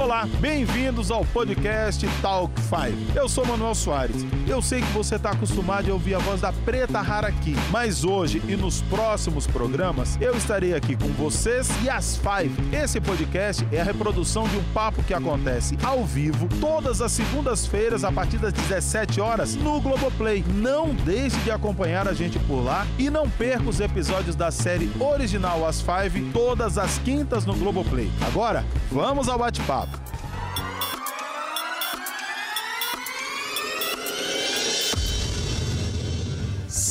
Olá, bem-vindos ao podcast Talk 5. Eu sou Manuel Soares. Eu sei que você está acostumado a ouvir a voz da Preta Rara aqui, mas hoje e nos próximos programas eu estarei aqui com vocês e as Five. Esse podcast é a reprodução de um papo que acontece ao vivo todas as segundas-feiras a partir das 17 horas no Globoplay. Não deixe de acompanhar a gente por lá e não perca os episódios da série original As Five todas as quintas no Globoplay. Agora, vamos ao bate-papo.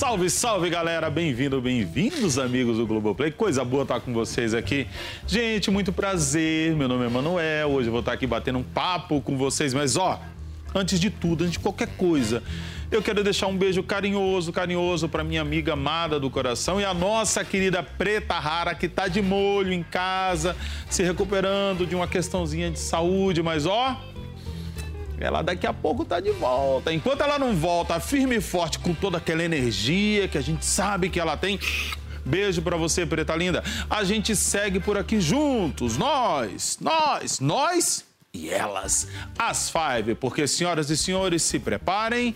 Salve, salve galera, bem-vindo, bem-vindos amigos do Globoplay. Coisa boa estar com vocês aqui. Gente, muito prazer. Meu nome é Manuel. Hoje eu vou estar aqui batendo um papo com vocês, mas ó, antes de tudo, antes de qualquer coisa, eu quero deixar um beijo carinhoso, carinhoso para minha amiga amada do coração e a nossa querida Preta Rara que tá de molho em casa, se recuperando de uma questãozinha de saúde, mas ó, ela daqui a pouco tá de volta. Enquanto ela não volta firme e forte com toda aquela energia que a gente sabe que ela tem, Beijo para você, preta linda. A gente segue por aqui juntos, nós, nós, nós e elas, as Five, porque senhoras e senhores, se preparem.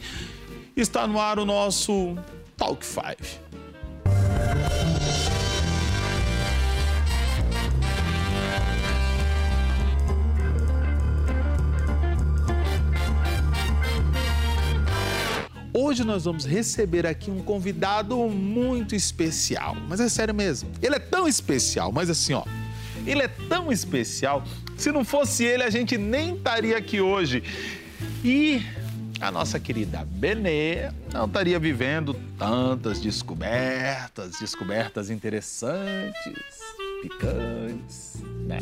Está no ar o nosso Talk Five. Hoje nós vamos receber aqui um convidado muito especial. Mas é sério mesmo. Ele é tão especial, mas assim, ó. Ele é tão especial. Se não fosse ele, a gente nem estaria aqui hoje. E a nossa querida Benê não estaria vivendo tantas descobertas, descobertas interessantes, picantes, né?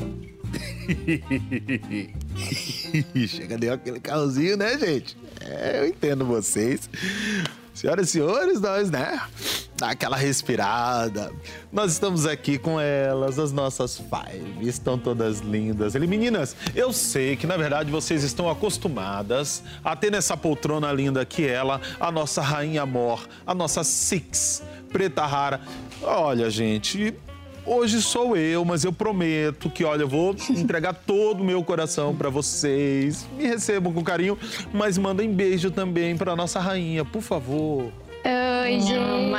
Chega, deu aquele calzinho, né, gente? É, eu entendo vocês. Senhoras e senhores, nós, né? Dá aquela respirada. Nós estamos aqui com elas, as nossas five. Estão todas lindas. E meninas, eu sei que na verdade vocês estão acostumadas a ter nessa poltrona linda que ela, a nossa rainha mor, a nossa Six, preta rara. Olha, gente, Hoje sou eu, mas eu prometo que, olha, eu vou entregar todo o meu coração para vocês. Me recebam com carinho, mas mandem beijo também para nossa rainha, por favor. Oi, gente. Oi,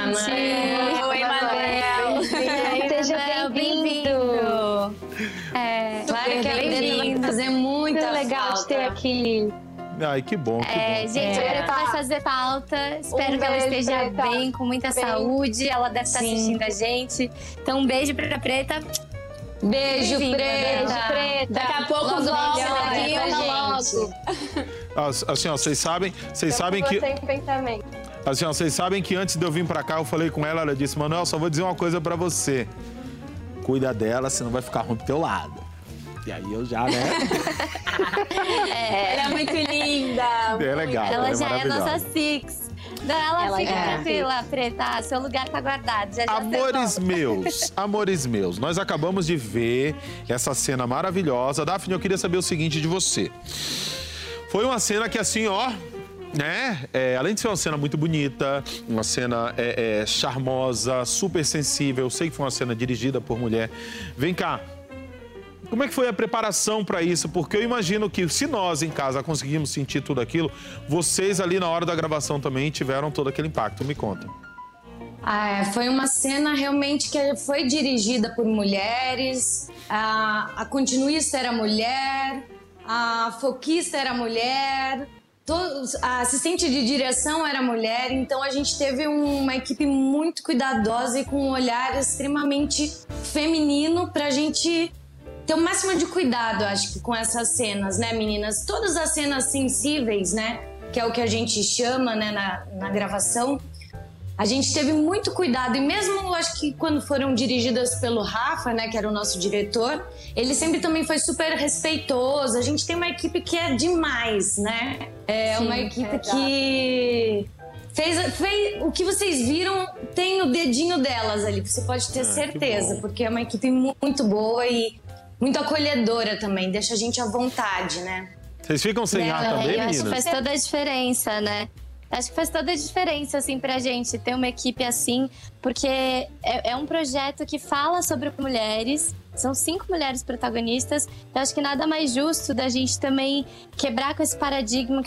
Manuel. Seja bem-vindo. É, claro que é bem-vindo. Fazer muita Muito legal falta. ter aqui. Ai, que bom, que É, bom. gente, É. a Preta vai fazer falta. Espero Um que ela esteja Preta. bem, com muita Bem. saúde. Ela deve estar Sim. assistindo a gente. Então, um beijo pra Preta. Beijo, Bem-vinda, Preta. Beijo, Preta. Daqui a pouco Logo volta melhor, aqui pra gente. logo. Ah, Assim, ó, vocês sabem, vocês sabem que. Assim, ó, vocês sabem que antes de eu vir pra cá, eu falei com ela, ela disse, Manuel, só vou dizer uma coisa pra você. Cuida dela, senão vai ficar ruim pro teu lado. E aí eu já, né? Ela é muito linda. É legal, ela, ela é já é nossa Six. Não, ela, Ela fica é. tranquila, Preta. Seu lugar tá guardado. Já já Amores meus, amores meus, nós acabamos de ver essa cena maravilhosa. Daphne, eu queria saber o seguinte de você. Foi uma cena que assim, ó, né? é, além de ser uma cena muito bonita, uma cena é, é, charmosa, super sensível. Eu sei que foi uma cena dirigida por mulher. Vem cá. Como é que foi a preparação para isso? Porque eu imagino que se nós em casa conseguimos sentir tudo aquilo, vocês ali na hora da gravação também tiveram todo aquele impacto. Me conta. Ah, é, foi uma cena realmente que foi dirigida por mulheres. A, a continuista era mulher, a foquista era mulher, todos, a assistente de direção era mulher. Então a gente teve uma equipe muito cuidadosa e com um olhar extremamente feminino para a gente ter o máximo de cuidado, acho que com essas cenas, né, meninas? Todas as cenas sensíveis, né? Que é o que a gente chama, né, na, na gravação. A gente teve muito cuidado e mesmo acho que quando foram dirigidas pelo Rafa, né, que era o nosso diretor, ele sempre também foi super respeitoso. A gente tem uma equipe que é demais, né? É Sim, uma equipe exato. que fez, fez o que vocês viram tem o dedinho delas ali. Você pode ter Ah, certeza, porque é uma equipe mu- muito boa e muito acolhedora também. Deixa a gente à vontade, né? Vocês ficam sem ar também, eu acho que faz toda a diferença, né? Acho que faz toda a diferença, assim, pra gente ter uma equipe assim, porque é, é um projeto que fala sobre mulheres, são cinco mulheres protagonistas. Então, acho que nada mais justo da gente também quebrar com esse paradigma,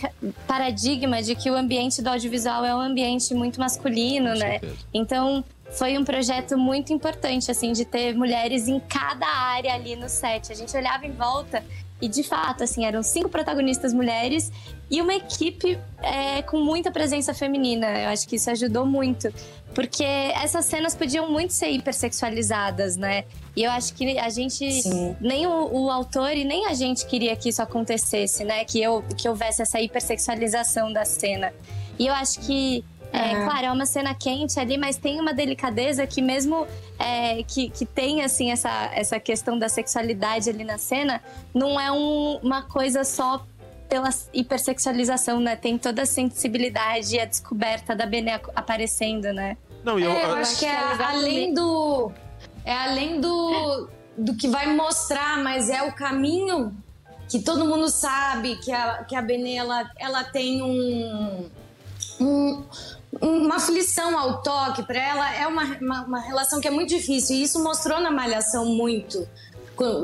paradigma de que o ambiente do audiovisual é um ambiente muito masculino, Com né? certeza. Então, foi um projeto muito importante, assim, de ter mulheres em cada área ali no set. A gente olhava em volta e, de fato, assim, eram cinco protagonistas mulheres e uma equipe é, com muita presença feminina. Eu acho que isso ajudou muito. Porque essas cenas podiam muito ser hipersexualizadas, né? E eu acho que a gente, Sim. nem o, o autor e nem a gente queria que isso acontecesse, né? Que, eu, que houvesse essa hipersexualização da cena. E eu acho que, é, É. claro, é uma cena quente ali, mas tem uma delicadeza que mesmo é, que, que tem, assim, essa, essa questão da sexualidade ali na cena, não é um- uma coisa só pela hipersexualização, né? Tem toda a sensibilidade e a descoberta da Benê aparecendo, né? Não, e eu, É, eu eu- acho que é, é além do. É além do, do que vai mostrar, mas é o caminho que todo mundo sabe que a, que a Benê ela, ela tem um, um- uma aflição ao toque. Para ela é uma, uma, uma relação que é muito difícil. E isso mostrou na Malhação muito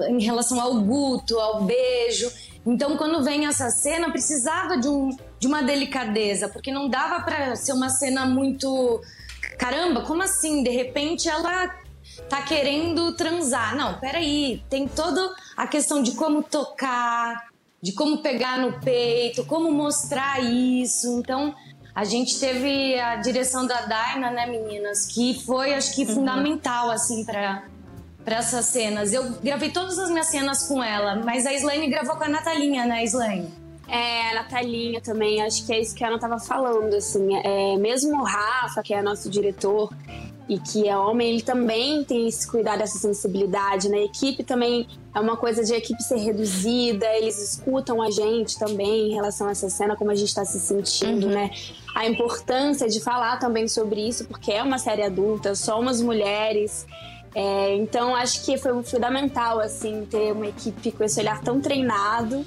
em relação ao guto, ao beijo. Então, quando vem essa cena, precisava de, um, de uma delicadeza, porque não dava para ser uma cena muito. Caramba, como assim? De repente ela tá querendo transar. Não, peraí. Tem toda a questão de como tocar, de como pegar no peito, como mostrar isso. Então, a gente teve a direção da Daina, né, meninas? Que foi, acho que, fundamental, assim, para para essas cenas. Eu gravei todas as minhas cenas com ela, mas a Slane gravou com a Natalinha, né, Slane? É, a Natalinha também, acho que é isso que a Ana tava falando, assim. É, mesmo o Rafa, que é nosso diretor e que é homem, ele também tem esse cuidado, essa sensibilidade, né? A equipe também é uma coisa de a equipe ser reduzida, eles escutam a gente também em relação a essa cena, como a gente tá se sentindo, né? A importância de falar também sobre isso, porque é uma série adulta, somos mulheres. É, então acho que foi fundamental assim ter uma equipe com esse olhar tão treinado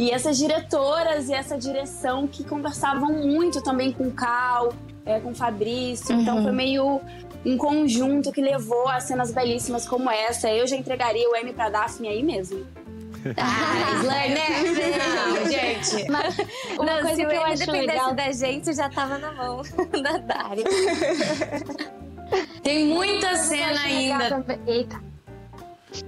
e essas diretoras e essa direção que conversavam muito também com o Cal, é, com o Fabrício. Então foi meio um conjunto que levou a cenas belíssimas como essa. Eu já entregaria o M pra Daphne aí mesmo. Ah, Slane, né? Não, gente. Uma Uma coisa se que eu acho dependesse legal- da gente, já tava na mão da Dari. Tem muita Eu cena ainda. Eita.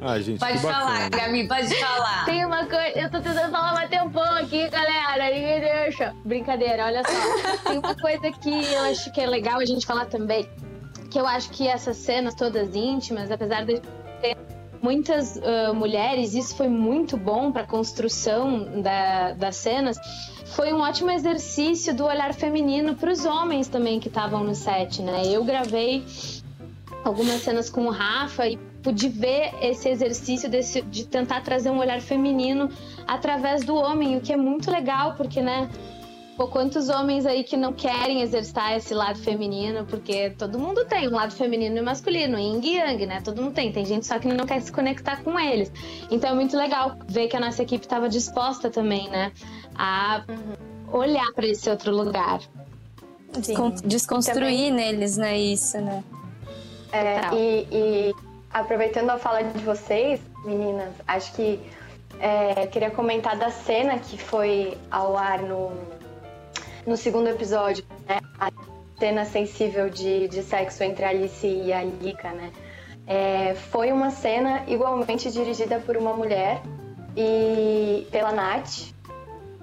Ai, gente, Pode que falar. Gabi, pode falar. Tem uma coisa. Eu tô tentando falar mais tempão aqui, galera. Ninguém deixa. Brincadeira, olha só. Tem uma coisa que eu acho que é legal a gente falar também. Que eu acho que essas cenas todas íntimas, apesar de ter muitas ah, mulheres, isso foi muito bom pra construção da, das cenas. Foi um ótimo exercício do olhar feminino para os homens também que estavam no set, né? Eu gravei algumas cenas com o Rafa e pude ver esse exercício desse, de tentar trazer um olhar feminino através do homem, o que é muito legal, porque, né? Pô, quantos homens aí que não querem exercitar esse lado feminino, porque todo mundo tem um lado feminino e masculino, yin e yang, né? Todo mundo tem, tem gente só que não quer se conectar com eles. Então é muito legal ver que a nossa equipe estava disposta também, né? A olhar para esse outro lugar. Descon- Desconstruir neles, né? Isso, né? É, e, e aproveitando a fala de vocês, meninas, acho que é, queria comentar da cena que foi ao ar no, no segundo episódio, né? A cena sensível de, de sexo entre a Alice e a Lika, né? É, foi uma cena igualmente dirigida por uma mulher e pela Nath,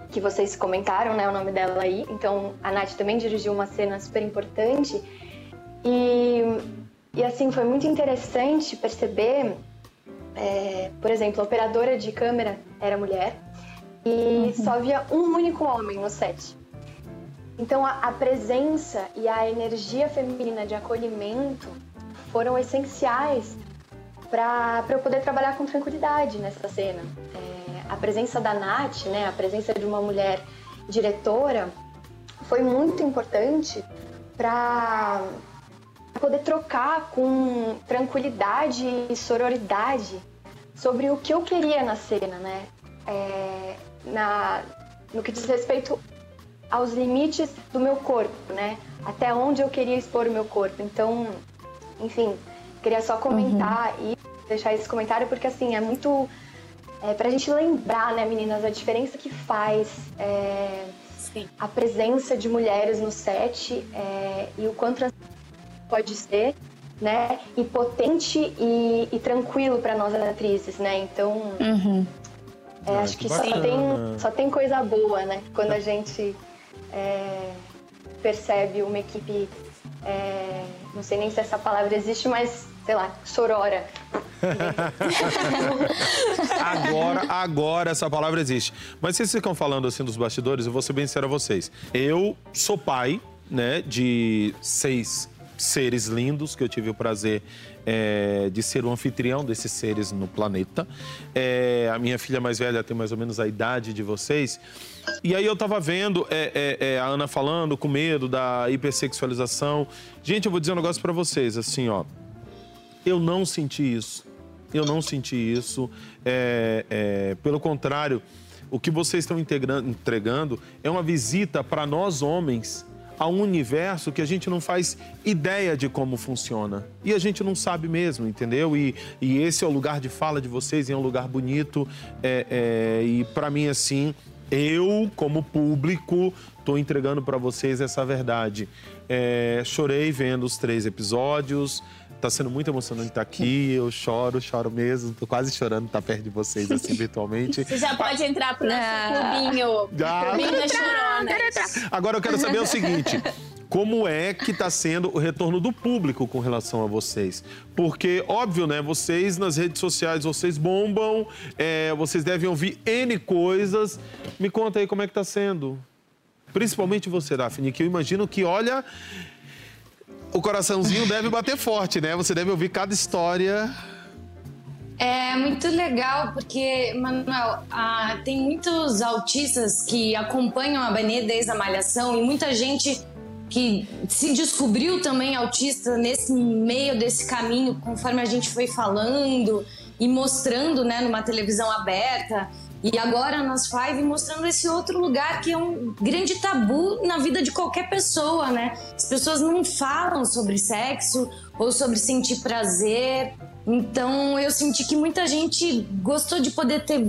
que vocês comentaram, né, o nome dela aí. Então, a Nath também dirigiu uma cena super importante. E, e assim, foi muito interessante perceber, é, por exemplo, a operadora de câmera era mulher e só havia um único homem no set. Então, a, a presença e a energia feminina de acolhimento foram essenciais para eu poder trabalhar com tranquilidade nessa cena. É, a presença da Nath, né, a presença de uma mulher diretora, foi muito importante para poder trocar com tranquilidade e sororidade sobre o que eu queria na cena, né? É, na, no que diz respeito aos limites do meu corpo, né? Até onde eu queria expor o meu corpo. Então, enfim, queria só comentar uhum. e deixar esse comentário porque assim é muito é, pra gente lembrar, né, meninas, a diferença que faz é, a presença de mulheres no set é, e o quanto pode ser, né, e potente e, e tranquilo para nós atrizes, né? Então, uhum. É, acho que, que só tem, só tem coisa boa, né? Quando a gente é, percebe uma equipe, é, não sei nem se essa palavra existe, mas sei lá, sorora. agora, agora essa palavra existe. Mas vocês ficam falando assim dos bastidores, eu vou ser bem sincero a vocês. Eu sou pai, né, de seis seres lindos que eu tive o prazer é, de ser o anfitrião desses seres no planeta. É, a minha filha mais velha tem mais ou menos a idade de vocês. E aí eu tava vendo é, é, é a Ana falando com medo da hipersexualização. Gente, eu vou dizer um negócio para vocês, assim, ó. Eu não senti isso. Eu não senti isso. É, pelo contrário, o que vocês estão entregando é uma visita para nós homens a um universo que a gente não faz ideia de como funciona. E a gente não sabe mesmo, entendeu? E, e esse é o lugar de fala de vocês, é um lugar bonito. É, é, e para mim, assim, eu, como público, estou entregando para vocês essa verdade. É, chorei vendo os três episódios. Tá sendo muito emocionante estar aqui. Eu choro, choro mesmo. Tô quase chorando estar perto de vocês, assim, virtualmente. Você já pode entrar pro nosso clubinho. Já. Clubinho da chorona. Agora eu quero saber o seguinte. Como é que está sendo o retorno do público com relação a vocês? Porque, óbvio, né? Vocês nas redes sociais, vocês bombam, é, vocês devem ouvir N coisas. Me conta aí como é que está sendo. Principalmente você, Daphne, que eu imagino que, olha, o coraçãozinho deve bater forte, né? Você deve ouvir cada história. É muito legal porque, Manuel, ah, tem muitos autistas que acompanham a Benê desde a Malhação e muita gente que se descobriu também autista nesse meio desse caminho, conforme a gente foi falando e mostrando, né, numa televisão aberta. E agora nas Five mostrando esse outro lugar que é um grande tabu na vida de qualquer pessoa, né? As pessoas não falam sobre sexo ou sobre sentir prazer. Então eu senti que muita gente gostou de poder ter,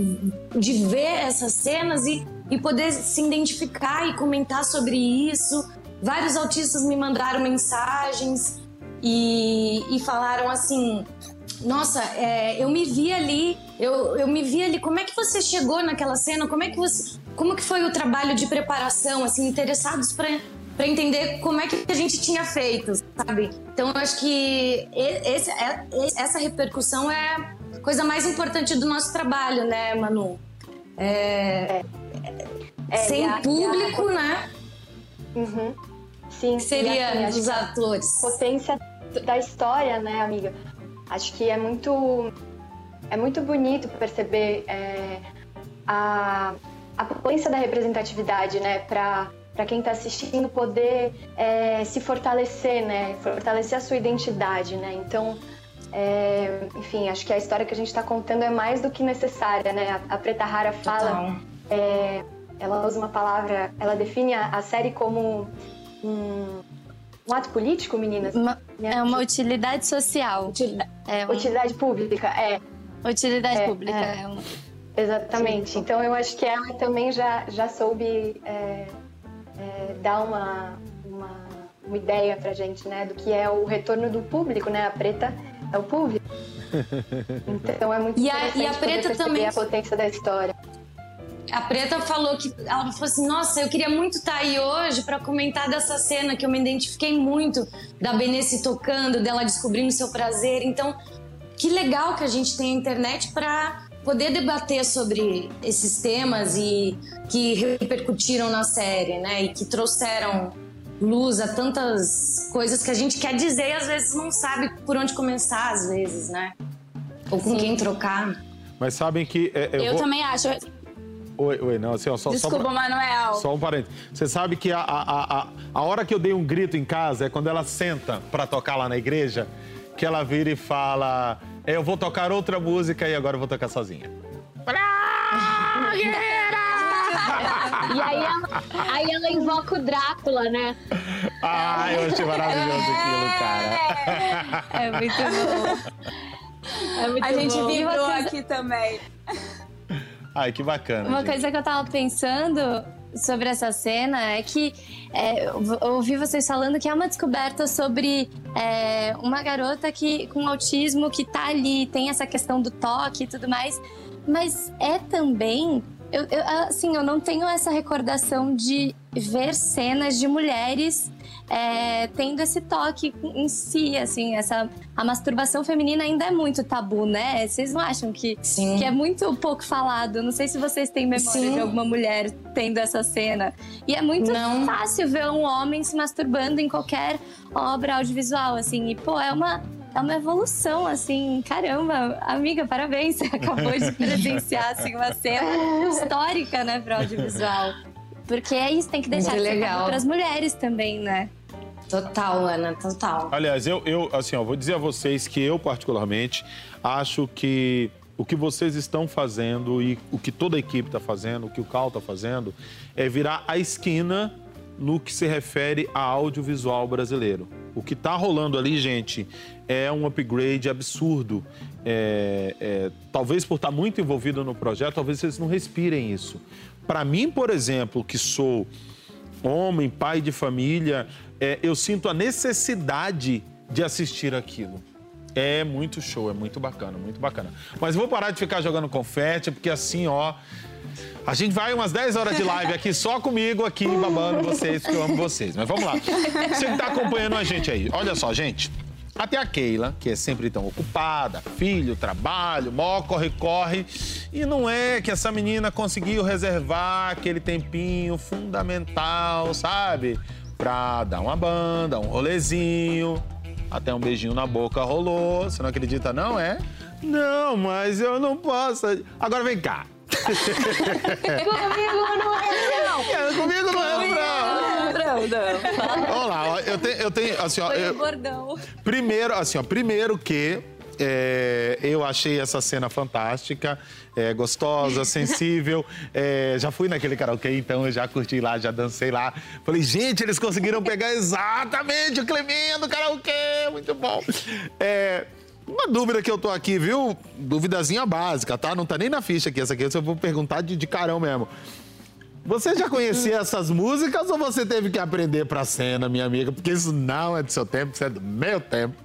de ver essas cenas e, e poder se identificar e comentar sobre isso. Vários autistas me mandaram mensagens e, e falaram assim: nossa, é, eu me vi ali, eu, eu me vi ali. Como é que você chegou naquela cena? Como é que você, como que foi o trabalho de preparação? Assim, interessados para para entender como é que a gente tinha feito, sabe? Então eu acho que esse, é, essa repercussão é a coisa mais importante do nosso trabalho, né, Manu? É, é, sem a, público, a... né? Uhum. Sim. Que seria assim, os atores. Potência da história, né, amiga? Acho que é muito, é muito bonito perceber é, a, a potência da representatividade, né, para para quem está assistindo poder é, se fortalecer, né, fortalecer a sua identidade, né. Então, é, enfim, acho que a história que a gente está contando é mais do que necessária, né. A, a Preta Rara fala, é, ela usa uma palavra, ela define a, a série como um um ato político, meninas? Uma, é uma utilidade social. Utilidade, é uma... utilidade pública, é. Utilidade é, pública. É. é uma... Exatamente. Sim. Então eu acho que ela também já, já soube é, é, dar uma, uma, uma ideia pra gente, né? Do que é o retorno do público, né? A preta é o público. Então é muito e a, e a preta também a potência da história a Preta falou que ela falou assim: Nossa, eu queria muito estar tá aí hoje para comentar dessa cena que eu me identifiquei muito da Benesse tocando, dela descobrindo seu prazer. Então, que legal que a gente tem a internet para poder debater sobre esses temas e que repercutiram na série, né? E que trouxeram luz a tantas coisas que a gente quer dizer e às vezes não sabe por onde começar, às vezes, né? Ou com Sim. quem trocar. Mas sabem que. É, eu, eu vou... também acho. Oi, oi, não, assim, ó, só, Desculpa, só pra... Manuel. Só um parênteses. Você sabe que a, a, a, a hora que eu dei um grito em casa é quando ela senta pra tocar lá na igreja, que ela vira e fala: é, Eu vou tocar outra música e agora eu vou tocar sozinha. Pra... e aí ela, aí ela invoca o Drácula, né? Ah, eu achei maravilhoso aquilo, cara. É muito bom. É muito A gente bom. aqui também. Ai, que bacana. Uma gente. coisa que eu tava pensando sobre essa cena é que é, eu ouvi vocês falando que é uma descoberta sobre é, uma garota que com autismo que tá ali, tem essa questão do toque e tudo mais, mas é também. Eu, eu, assim, eu não tenho essa recordação de ver cenas de mulheres é, tendo esse toque em si, assim, essa a masturbação feminina ainda é muito tabu, né? Vocês não acham que Sim. que é muito pouco falado. Não sei se vocês têm memória Sim. de alguma mulher tendo essa cena. E é muito Não. fácil ver um homem se masturbando em qualquer obra audiovisual, assim. E, pô, é uma, é uma evolução, assim. Caramba, amiga, parabéns. Você acabou de presenciar, assim, uma cena histórica, né, pro audiovisual. Porque é isso, tem que deixar Muito de ser legal. para as mulheres também, né? Total, Ana, total. Aliás, eu, eu assim, ó, vou dizer a vocês que eu, particularmente, acho que o que vocês estão fazendo e o que toda a equipe está fazendo, o que o Cal está fazendo, é virar a esquina no que se refere a audiovisual brasileiro. O que está rolando ali, gente, é um upgrade absurdo. É, é, talvez por estar muito envolvido no projeto, talvez vocês não respirem isso. Para mim, por exemplo, que sou homem, pai de família, é, eu sinto a necessidade de assistir aquilo. É muito show, é muito bacana, muito bacana. Mas vou parar de ficar jogando confete, porque assim, ó. A gente vai umas 10 horas de live aqui só comigo, aqui, babando vocês, porque eu amo vocês. Mas vamos lá. Você que tá acompanhando a gente aí. Olha só, gente. Até a Keila, que é sempre tão ocupada, filho, trabalho, mó corre-corre. E não é que essa menina conseguiu reservar aquele tempinho fundamental, sabe? Pra dar uma banda, um rolezinho. Até um beijinho na boca rolou. Você não acredita, não, é? Não, mas eu não posso. Agora vem cá. Comigo não é, não. É, Comigo não é, não. Não, não. Vamos lá, ó, eu tenho, eu tenho assim, ó, Foi eu- o bordão. Primeiro, assim, ó, primeiro que é, eu achei essa cena fantástica, é, gostosa, sensível. É, já fui naquele karaokê, então eu já curti lá, já dancei lá. Falei, gente, eles conseguiram pegar exatamente o climinha do karaokê, muito bom. Uma dúvida que eu tô aqui, viu? Duvidazinha básica, tá? Não tá nem na ficha aqui, essa aqui eu vou perguntar de, de carão mesmo. Você já conhecia essas músicas ou você teve que aprender pra cena, minha amiga? Porque isso não é do seu tempo, isso é do meu tempo.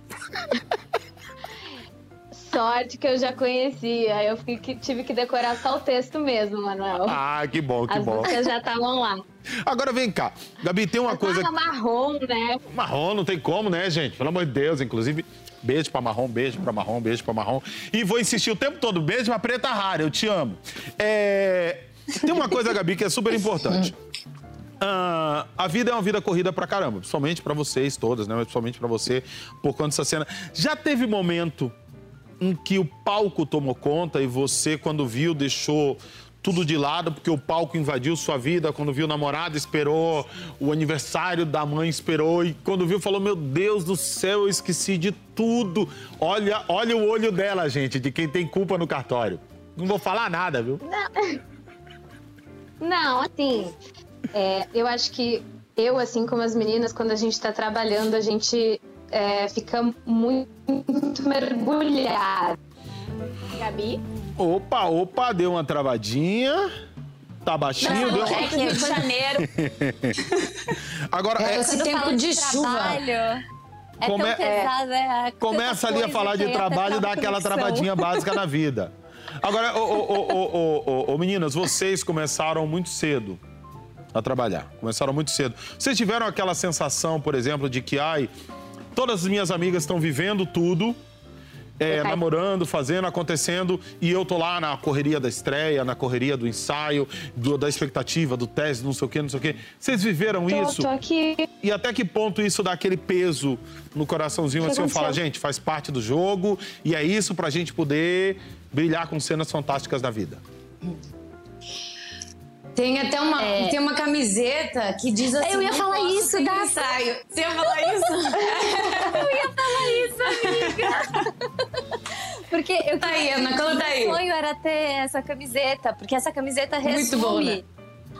Sorte que eu já conhecia. Eu fiquei que- tive que decorar só o texto mesmo, Manuel. Ah, que bom, que As bom. músicas já estavam lá. Agora vem cá. Gabi, tem uma coisa. Ah, marrom, né? Marrom, não tem como, né, gente? Pelo amor de Deus, inclusive. Beijo pra marrom, beijo pra marrom, beijo pra marrom. E vou insistir o tempo todo. Beijo pra preta rara, eu te amo. É, Tem uma coisa, Gabi, que é super importante. Ah, a vida é uma vida corrida pra caramba, principalmente pra vocês todas, né? Mas principalmente pra você, por conta dessa cena. Já teve momento em que o palco tomou conta e você, quando viu, deixou tudo de lado porque o palco invadiu sua vida, quando viu o namorado, esperou, o aniversário da mãe esperou e quando viu falou: "Meu Deus do céu, eu esqueci de tudo". Olha, olha o olho dela, gente, de quem tem culpa no cartório. Não vou falar nada, viu? Não, assim, é, eu acho que eu, assim como as meninas, quando a gente tá trabalhando, a gente é, fica muito mergulhado. Gabi? Opa, opa, deu uma travadinha. Tá baixinho, deu é que Rio de Janeiro. Agora, É, é, esse tempo fala de chuva. trabalho, É Come- tão pesado, é. Começa ali a falar de aí trabalho e dá aquela travadinha básica na vida. Agora, ô, ô, ô, ô, ô, ô, ô, meninas, vocês começaram muito cedo a trabalhar. Começaram muito cedo. Vocês tiveram aquela sensação, por exemplo, de que, ai, todas as minhas amigas estão vivendo tudo, é, namorando, fazendo, acontecendo, e eu tô lá na correria da estreia, na correria do ensaio, do- da expectativa, do teste, não sei o quê, não sei o quê. Vocês viveram Tô, isso? tô aqui. E até que ponto isso dá aquele peso no coraçãozinho, assim, eu falo, gente, faz parte do jogo e é isso pra gente poder brilhar com cenas fantásticas da vida. Tem até uma, tem uma camiseta que diz assim. Eu ia "Não falar isso, da- ensaio. Você ia falar isso? Porque eu Tá aí, Ana, conta aí. Meu sonho era ter essa camiseta, porque essa camiseta Muito bom, resume né?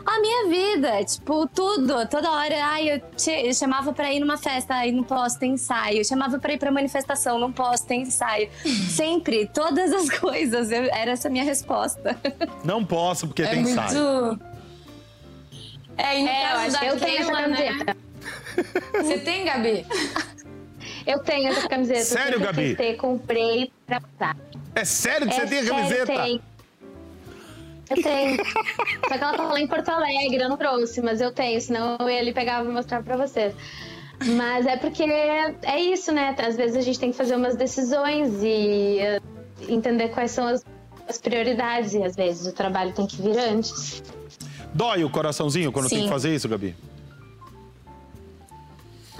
a minha vida, tipo, tudo, toda hora. Ai, eu, te, eu chamava pra ir numa festa, aí não posso, tem ensaio. Eu chamava pra ir pra manifestação, não posso, tem ensaio. Sempre, todas as coisas, eu, era essa a minha resposta. Não posso, porque É tem muito. ensaio. É, e no É, eu acho eu tenho essa Keila, né? Você tem, Gabi? Eu tenho essa camiseta. Sério, Gabi? testei, comprei pra usar. É sério que É você tem a camiseta? Eu tenho. Eu tenho. Só que ela tá lá em Porto Alegre, eu não trouxe, mas eu tenho, senão eu ia ali pegar e mostrar pra vocês. Mas é porque é isso, né? Às vezes a gente tem que fazer umas decisões e eh, entender quais são as, as prioridades. E às vezes o trabalho tem que vir antes. Dói o coraçãozinho quando tem Sim. que fazer isso, Gabi?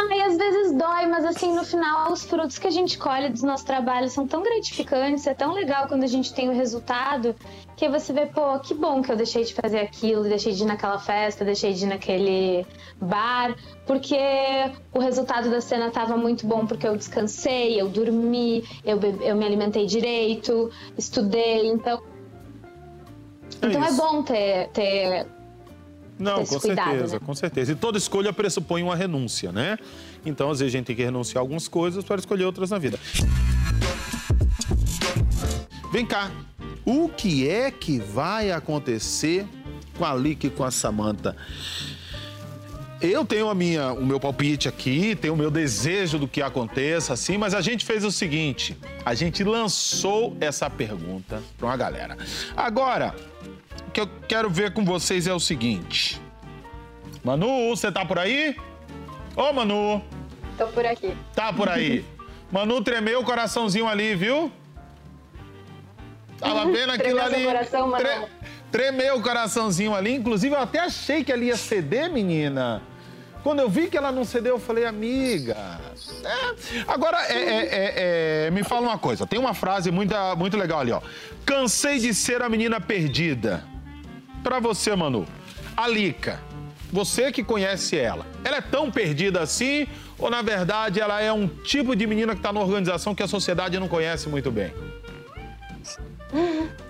Ai, às vezes dói, mas assim, no final, os frutos que a gente colhe dos nossos trabalhos são tão gratificantes, é tão legal quando a gente tem o resultado, que você vê, pô, que bom que eu deixei de fazer aquilo, deixei de ir naquela festa, deixei de ir naquele bar, porque o resultado da cena tava muito bom, porque eu descansei, eu dormi, eu, eu me alimentei direito, estudei, então. É então é isso. bom ter, ter Não, com cuidado, certeza, né? com certeza. E toda escolha pressupõe uma renúncia, né? Então, às vezes, a gente tem que renunciar a algumas coisas para escolher outras na vida. Vem cá. O que é que vai acontecer com a Lick e com a Samantha? Eu tenho a minha, o meu palpite aqui, tenho o meu desejo do que aconteça, assim, mas a gente fez o seguinte: a gente lançou essa pergunta para uma galera. Agora, que eu quero ver com vocês é o seguinte. Manu, você tá por aí? Ô, Manu, Tô por aqui. tá por aí. Manu tremeu o coraçãozinho ali, viu? Tava vendo aquilo Tremeu ali. coração, Manu? Tre- Tremeu o coraçãozinho ali. Inclusive, eu até achei que ela ia ceder, menina. Quando eu vi que ela não cedeu, eu falei, amiga. é. Agora, é, é, é, é, me fala uma coisa. Tem uma frase muito, muito legal ali, ó. Cansei de ser a menina perdida. Pra você, Manu. Alica, você que conhece ela, ela é tão perdida assim? Ou, na verdade, ela é um tipo de menina que tá numa organização que a sociedade não conhece muito bem?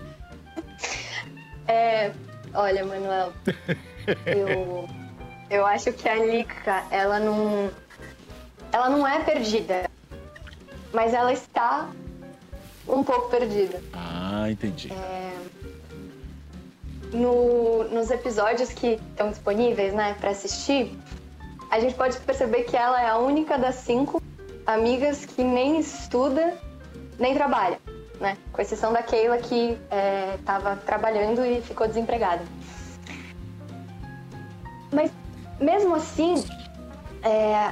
É, olha, Manuel, eu, eu acho que a Lika, ela não, ela não é perdida, mas ela está um pouco perdida. Ah, entendi. No- nos episódios que estão disponíveis, né, para assistir, a gente pode perceber que ela é a única das cinco amigas que nem estuda nem trabalha, né? Com exceção da Keila que estava trabalhando e ficou desempregada. Mas mesmo assim, é,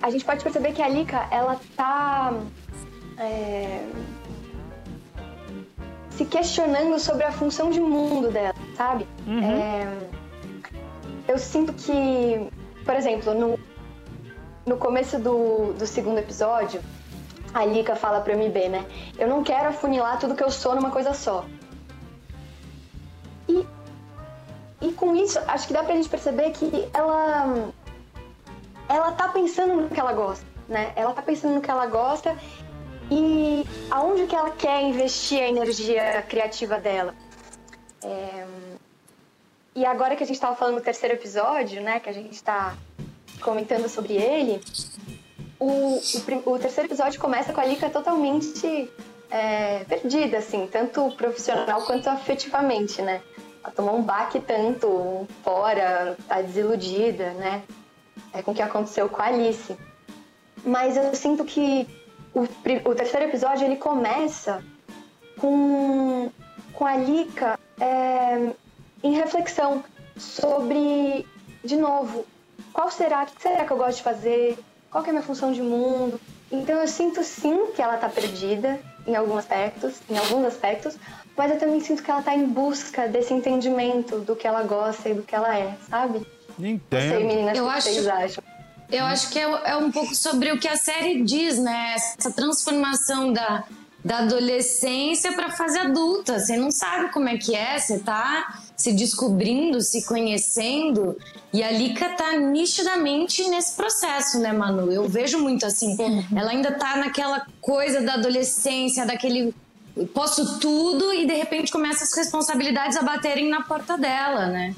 a gente pode perceber que a Lika ela tá é, se questionando sobre a função de mundo dela, sabe? É, eu sinto que, por exemplo, no, no começo do, do segundo episódio, a Lika fala pro MB, né? Eu não quero afunilar tudo que eu sou numa coisa só. E, e com isso, acho que dá pra gente perceber que ela. Ela tá pensando no que ela gosta, né? Ela tá pensando no que ela gosta e aonde que ela quer investir a energia criativa dela. É, E agora que a gente estava falando do terceiro episódio, né, que a gente está comentando sobre ele, o, o, o terceiro episódio começa com a Lika totalmente é, perdida, assim, tanto profissional quanto afetivamente, né? Ela tomou um baque tanto fora, tá desiludida, né? É, com o que aconteceu com a Alice. Mas eu sinto que o, o terceiro episódio ele começa com, com a Lika é, em reflexão sobre, de novo, qual será, o que será que eu gosto de fazer, qual que é a minha função de mundo. Então eu sinto sim que ela tá perdida em alguns aspectos, em alguns aspectos, mas eu também sinto que ela tá em busca desse entendimento do que ela gosta e do que ela é, sabe? Não sei, Entendo. meninas, Eu o que acho- vocês acham? Eu acho que é, é um pouco sobre o que a série diz, né? Essa transformação da, da adolescência para fase adulta. Você não sabe como é que é, você tá se descobrindo, se conhecendo. E a Lika tá nitidamente nesse processo, né, Manu? Eu vejo muito assim. Ela ainda tá naquela coisa da adolescência, daquele posso tudo e de repente começa as responsabilidades a baterem na porta dela, né?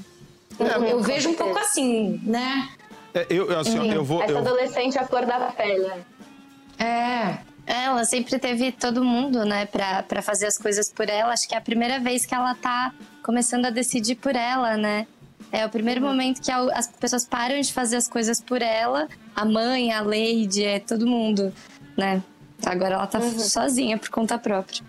Eu, eu vejo um pouco assim, né? É, eu, assim, eu vou. Essa eu- adolescente é a cor da pele. É. Ela sempre teve todo mundo, né, pra, pra fazer as coisas por ela. Acho que é a primeira vez que ela tá começando a decidir por ela, né? É o primeiro momento que a- as pessoas param de fazer as coisas por ela. A mãe, a Lady, é todo mundo, né? Agora ela tá sozinha por conta própria.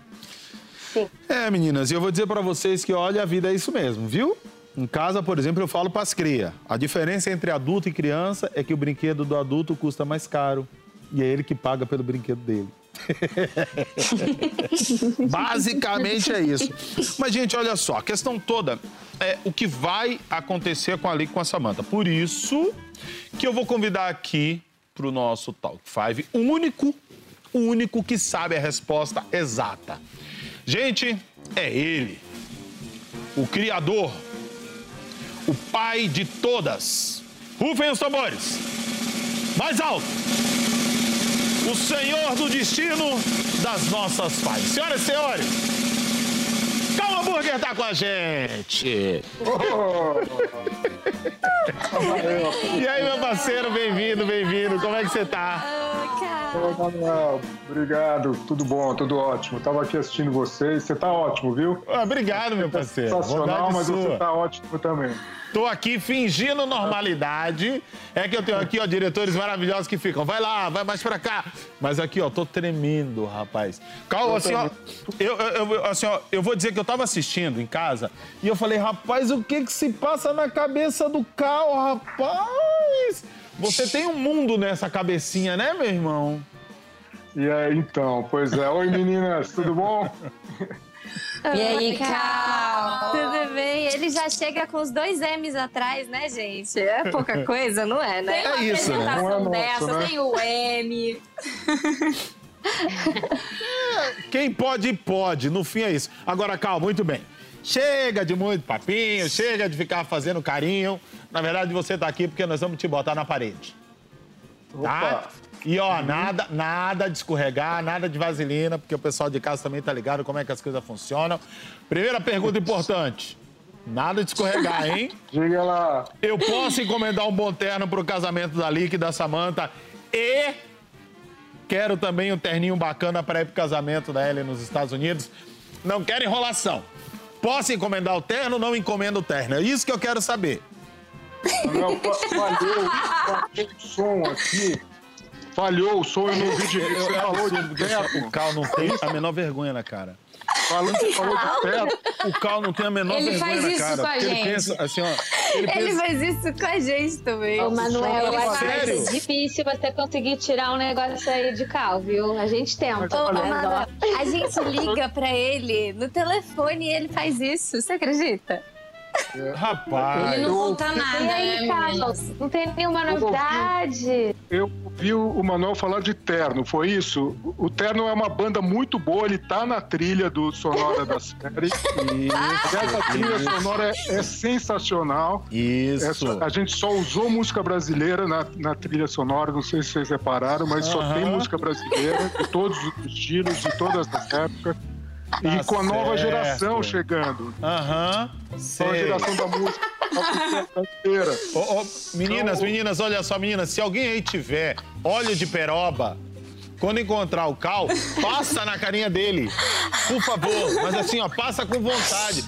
É, meninas, e eu vou dizer pra vocês que, olha, a vida é isso mesmo, viu? Em casa, por exemplo, eu falo pras cria. A diferença entre adulto e criança é que o brinquedo do adulto custa mais caro. E é ele que paga pelo brinquedo dele. Basicamente é isso. Mas, gente, olha só, a questão toda é o que vai acontecer com a Lick com a Samantha. Por isso que eu vou convidar aqui pro nosso Talk 5 o único, o único que sabe a resposta exata. Gente, é ele. O criador. O pai de todas. Rufem os tambores. Mais alto. O senhor do destino das nossas pais. Senhoras e senhores, Calma Burger tá com a gente. E aí, meu parceiro, bem-vindo, bem-vindo. Como é que você tá? Ô, Manuel, obrigado, tudo bom, tudo ótimo. Tava aqui assistindo vocês, você tá ótimo, viu? Ah, obrigado, meu parceiro. Sensacional, mas sua. você tá ótimo também. Tô aqui fingindo normalidade. É que eu tenho aqui, ó, diretores maravilhosos que ficam. Vai lá, vai mais pra cá. Mas aqui, ó, tô tremendo, rapaz. Calma, assim, ó. Eu, eu, eu- assim, ó, eu vou dizer que eu tava assistindo em casa e eu falei, rapaz, o que que se passa na cabeça do Cal, rapaz? Você tem um mundo nessa cabecinha, né, meu irmão? E aí, então, pois é. Oi, meninas, tudo bom? E aí, Cal? Tudo bem? Ele já chega com os dois M's atrás, né, gente? É pouca coisa, não é, né? Tem uma É isso, né? apresentação Não é nosso, dessa, né? tem o M. Quem pode, pode. No fim é isso. Agora, Cal, muito bem. Chega de muito papinho, chega de ficar fazendo carinho. Na verdade, você tá aqui porque nós vamos te botar na parede. Tá? Opa. E ó, nada, nada de escorregar, nada de vaselina, porque o pessoal de casa também tá ligado como é que as coisas funcionam. Primeira pergunta importante. Nada de escorregar, hein? Diga lá. Eu posso encomendar um bom terno pro casamento da Lick e da Samantha e quero também um terninho bacana para ir pro casamento da Ellen nos Estados Unidos. Não quero enrolação. Posso encomendar o terno ou não encomendo o terno? É isso que eu quero saber. Fa- falhou, falhou o som aqui. Falhou o som, eu não ouvi direito. Você falou de O teto. Cal não tem a menor vergonha na cara. Falando, você falou de teto. O Cal não tem a menor Ele vergonha faz isso cara. com a porque ele gente. pensa assim, ó. Ele Ele pensa, faz isso com a gente também. Ô, Manuel, eu acho Sério? difícil você conseguir tirar um negócio aí de cal, viu? A gente tenta. Ô, ô, mas, Manu, ó, a gente liga pra ele no telefone e ele faz isso. Você acredita? Rapaz. Ele não conta E nada, aí, né, Carlos? Não tem nenhuma novidade? Eu ouvi o Manuel falar de Terno, foi isso? O Terno é uma banda muito boa, ele tá na trilha do Sonora da série. E essa trilha sonora é, é sensacional. Isso. Essa- a gente só usou música brasileira na, na trilha sonora, não sei se vocês repararam, mas só Aham. tem música brasileira, de todos os estilos, de todas as épocas. E Tá com a nova certo. geração chegando. Aham. Nova sei. geração da música brasileira. Ô, ô, meninas, meninas, olha só, meninas, se alguém aí tiver óleo de peroba, quando encontrar o Cal, passa na carinha dele. Por favor. Mas assim, ó, passa com vontade.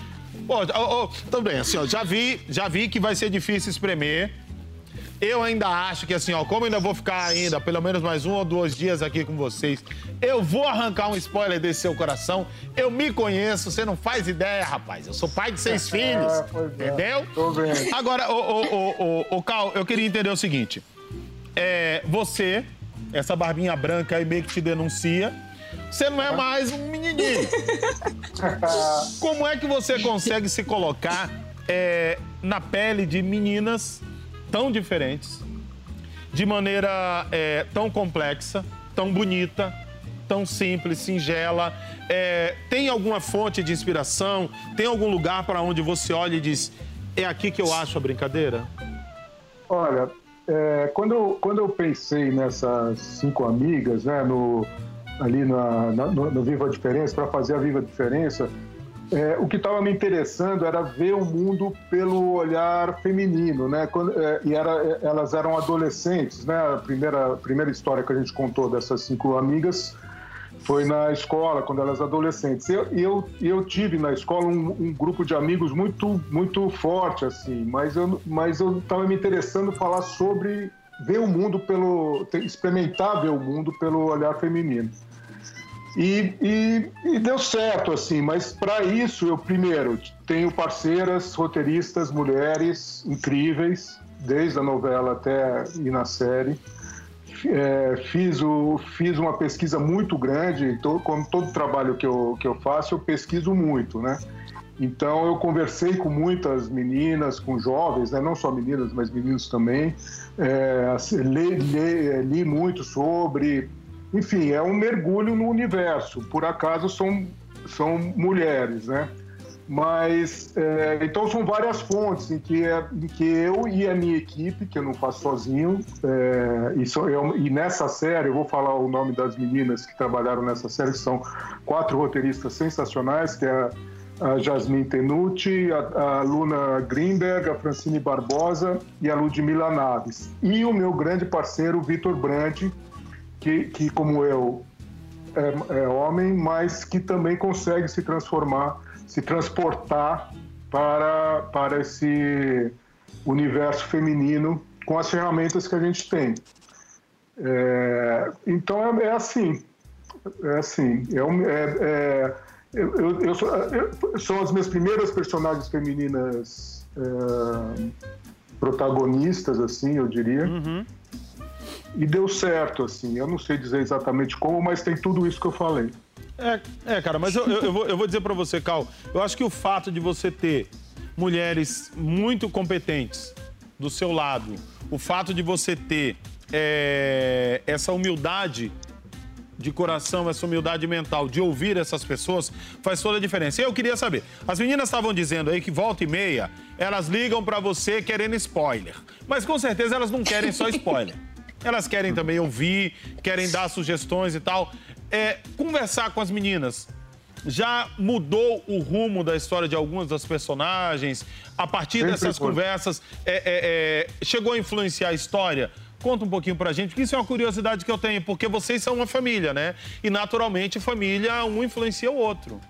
Pô, ô, tudo bem, assim, ó, já vi, já vi que vai ser difícil espremer. Eu ainda acho que assim, ó, como ainda vou ficar ainda pelo menos mais um ou dois dias aqui com vocês, eu vou arrancar um spoiler desse seu coração. Eu me conheço, você não faz ideia, rapaz. Eu sou pai de seis filhos, pois é. entendeu? Tô vendo. Agora, ô, ô, ô, ô, ô, Cal, eu queria entender o seguinte. É, você, essa barbinha branca aí meio que te denuncia, você não é mais um menininho. Como é que você consegue se colocar é, na pele de meninas tão diferentes, de maneira é, tão complexa, tão bonita, tão simples, singela? É, tem alguma fonte de inspiração? Tem algum lugar para onde você olha e diz: é aqui que eu acho a brincadeira? Olha, é, quando, eu, quando eu pensei nessas cinco amigas, né, no, ali na, na, no, no Viva a Diferença, para fazer a Viva a Diferença, é, o que estava me interessando era ver o mundo pelo olhar feminino, né? Quando, é, e era, é, elas eram adolescentes, né? A primeira, primeira história que a gente contou dessas cinco amigas foi na escola, quando elas adolescentes. Eu, eu, eu tive na escola um, um, grupo de amigos muito, muito forte, assim, mas eu mas eu estava me interessando falar sobre ver o mundo pelo experimentar ver o mundo pelo olhar feminino. E, e, e deu certo, assim, mas para isso eu primeiro tenho parceiras, roteiristas, mulheres incríveis, desde a novela até ir na série. É, fiz, o, fiz uma pesquisa muito grande, to, como todo trabalho que eu, que eu faço, eu pesquiso muito, né? Então eu conversei com muitas meninas, com jovens, né? não só meninas, mas meninos também. É, li, li, li, muito sobre. Enfim, é um mergulho no universo. Por acaso são, são mulheres, né? Mas, é, então são várias fontes em que, é, em que eu e a minha equipe, que eu não faço sozinho, é, e, so, eu, e, nessa série, eu vou falar o nome das meninas que trabalharam nessa série, que são quatro roteiristas sensacionais, que é a Jasmine Tenuti, a, a Luna Greenberg, a Francine Barbosa e a Ludmila Naves. E o meu grande parceiro, Vitor Brandt, que, que como eu, é, é homem, mas que também consegue se transformar se transportar para, para esse universo feminino com as ferramentas que a gente tem. É, então é, é, assim, é assim, é, é, é eu, eu, eu, sou, eu, são as minhas primeiras personagens femininas é, protagonistas, assim, eu diria. Uhum. E deu certo, assim. Eu não sei dizer exatamente como, mas tem tudo isso que eu falei. É, é cara, mas eu, eu, eu, vou, eu vou dizer para você, Cal, eu acho que o fato de você ter mulheres muito competentes do seu lado, o fato de você ter é, essa humildade de coração, essa humildade mental de ouvir essas pessoas faz toda a diferença. E eu queria saber, as meninas estavam dizendo aí que volta e meia elas ligam para você querendo spoiler, mas com certeza elas não querem só spoiler. Elas querem também ouvir, querem dar sugestões e tal é, conversar com as meninas já mudou o rumo da história de algumas das personagens? A partir Sempre dessas foi. conversas, é, é, é, chegou a influenciar a história? Conta um pouquinho pra gente, porque isso é uma curiosidade que eu tenho, porque vocês são uma família, né? E naturalmente, família, um influencia o outro.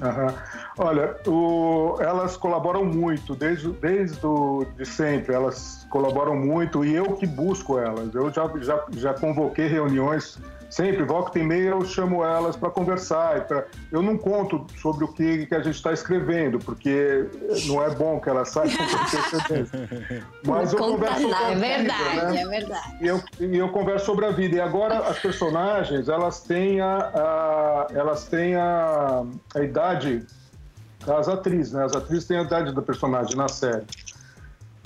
Uhum. Olha, o, elas colaboram muito, desde, desde o, de sempre, elas colaboram muito e eu que busco elas. Eu já, já, já convoquei reuniões Sempre, volta e meia, eu chamo elas para conversar. Pra... Eu não conto sobre o que, que a gente está escrevendo, porque não é bom que elas saibam Mas eu converso sobre a é verdade, vida, né? é verdade. E eu, e eu converso sobre a vida. E agora as personagens, elas têm a, a elas têm a, a idade das atrizes, né? As atrizes têm a idade da personagem na série.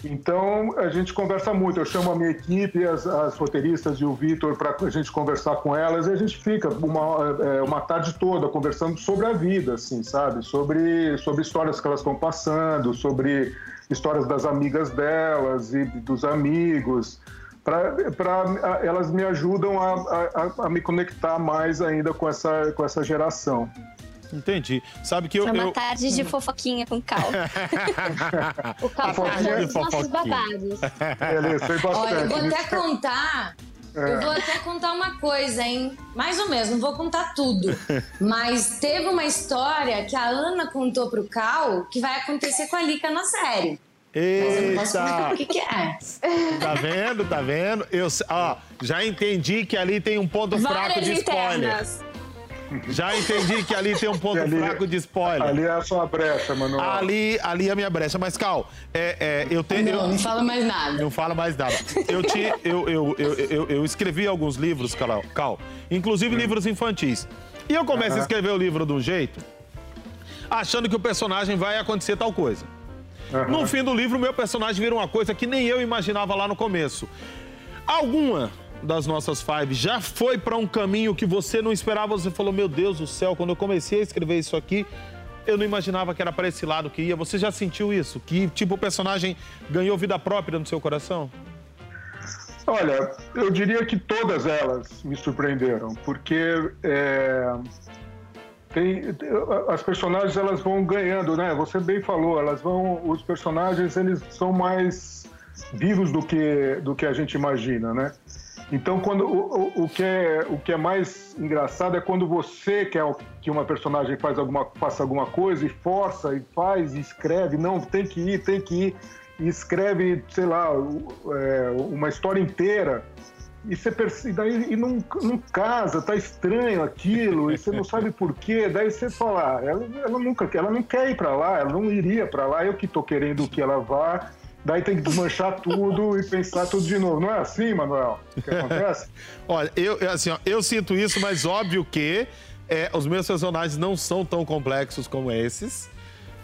Então a gente conversa muito. Eu chamo a minha equipe, as, as roteiristas e o Vitor para a gente conversar com elas e a gente fica uma, é, uma tarde toda conversando sobre a vida, assim, sabe? Sobre, sobre histórias que elas estão passando, sobre histórias das amigas delas e dos amigos. Pra, pra, elas me ajudam a, a, a me conectar mais ainda com essa, com essa geração. Entendi. Sabe que eu. Foi uma eu... tarde de fofoquinha com Cal. o Cal fofoquinha de nossos babados. Beleza, foi bastante. Olha, eu vou até contar. É. Eu vou até contar uma coisa, hein? Mais ou menos, não vou contar tudo. Mas teve uma história que a Ana contou pro Cal que vai acontecer com a Lica na série. Eita! o que, que, é. Tá vendo? Tá vendo? Eu, ó, já entendi que ali tem um ponto Várias fraco de spoiler. Já entendi que ali tem um ponto ali, fraco de spoiler. Ali é a sua brecha, mano. Ali, ali é a minha brecha. Mas, Cal, é, é, eu tenho. Não, eu, não fala mais nada. Não fala mais nada. Eu, tinha, eu, eu, eu, eu, eu escrevi alguns livros, Cal, Cal inclusive hum. livros infantis. E eu começo uh -huh. a escrever o livro de um jeito, achando que o personagem vai acontecer tal coisa. Uh -huh. No fim do livro, o meu personagem vira uma coisa que nem eu imaginava lá no começo. Das nossas five já foi para um caminho que você não esperava? Você falou, meu Deus do céu, quando eu comecei a escrever isso aqui, eu não imaginava que era para esse lado que ia. Você já sentiu isso? Que tipo o personagem ganhou vida própria no seu coração? Olha, eu diria que todas elas me surpreenderam, porque é, tem, as personagens elas vão ganhando, né? Você bem falou, elas vão, os personagens eles são mais vivos do que do que a gente imagina, né? Então, quando o, o, que é, o que é mais engraçado é quando você quer que uma personagem faz alguma, faça alguma coisa e força e faz e escreve, não, tem que ir, tem que ir, e escreve, sei lá, é, uma história inteira. E você percebe, daí, e não, não casa, tá estranho aquilo, e você não sabe por quê. Daí você fala, ah, ela, ela nunca ela não quer ir para lá, ela não iria para lá, eu que tô querendo que ela vá Daí tem que desmanchar tudo e pensar tudo de novo. Não é assim, Manuel? O que acontece? Olha, eu, assim, ó, eu sinto isso, mas óbvio que é, os meus personagens não são tão complexos como esses.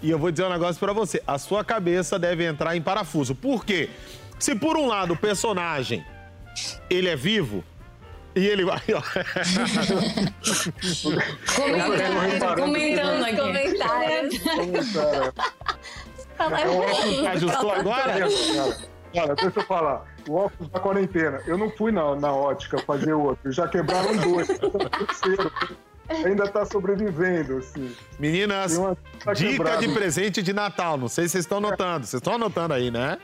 E eu vou dizer um negócio para você: a sua cabeça deve entrar em parafuso. Por quê? Se por um lado o personagem ele é vivo, e ele vai. comentando, comentando aqui. Comentários. Comentário. Ajustou agora? Olha, deixa eu falar. O óculos da quarentena. Eu não fui na, na ótica fazer outro. Já quebraram dois. terceiro. Ainda está sobrevivendo, assim. Meninas, tá dica quebrado. de presente de Natal. Não sei se vocês estão anotando. Vocês estão anotando aí, né?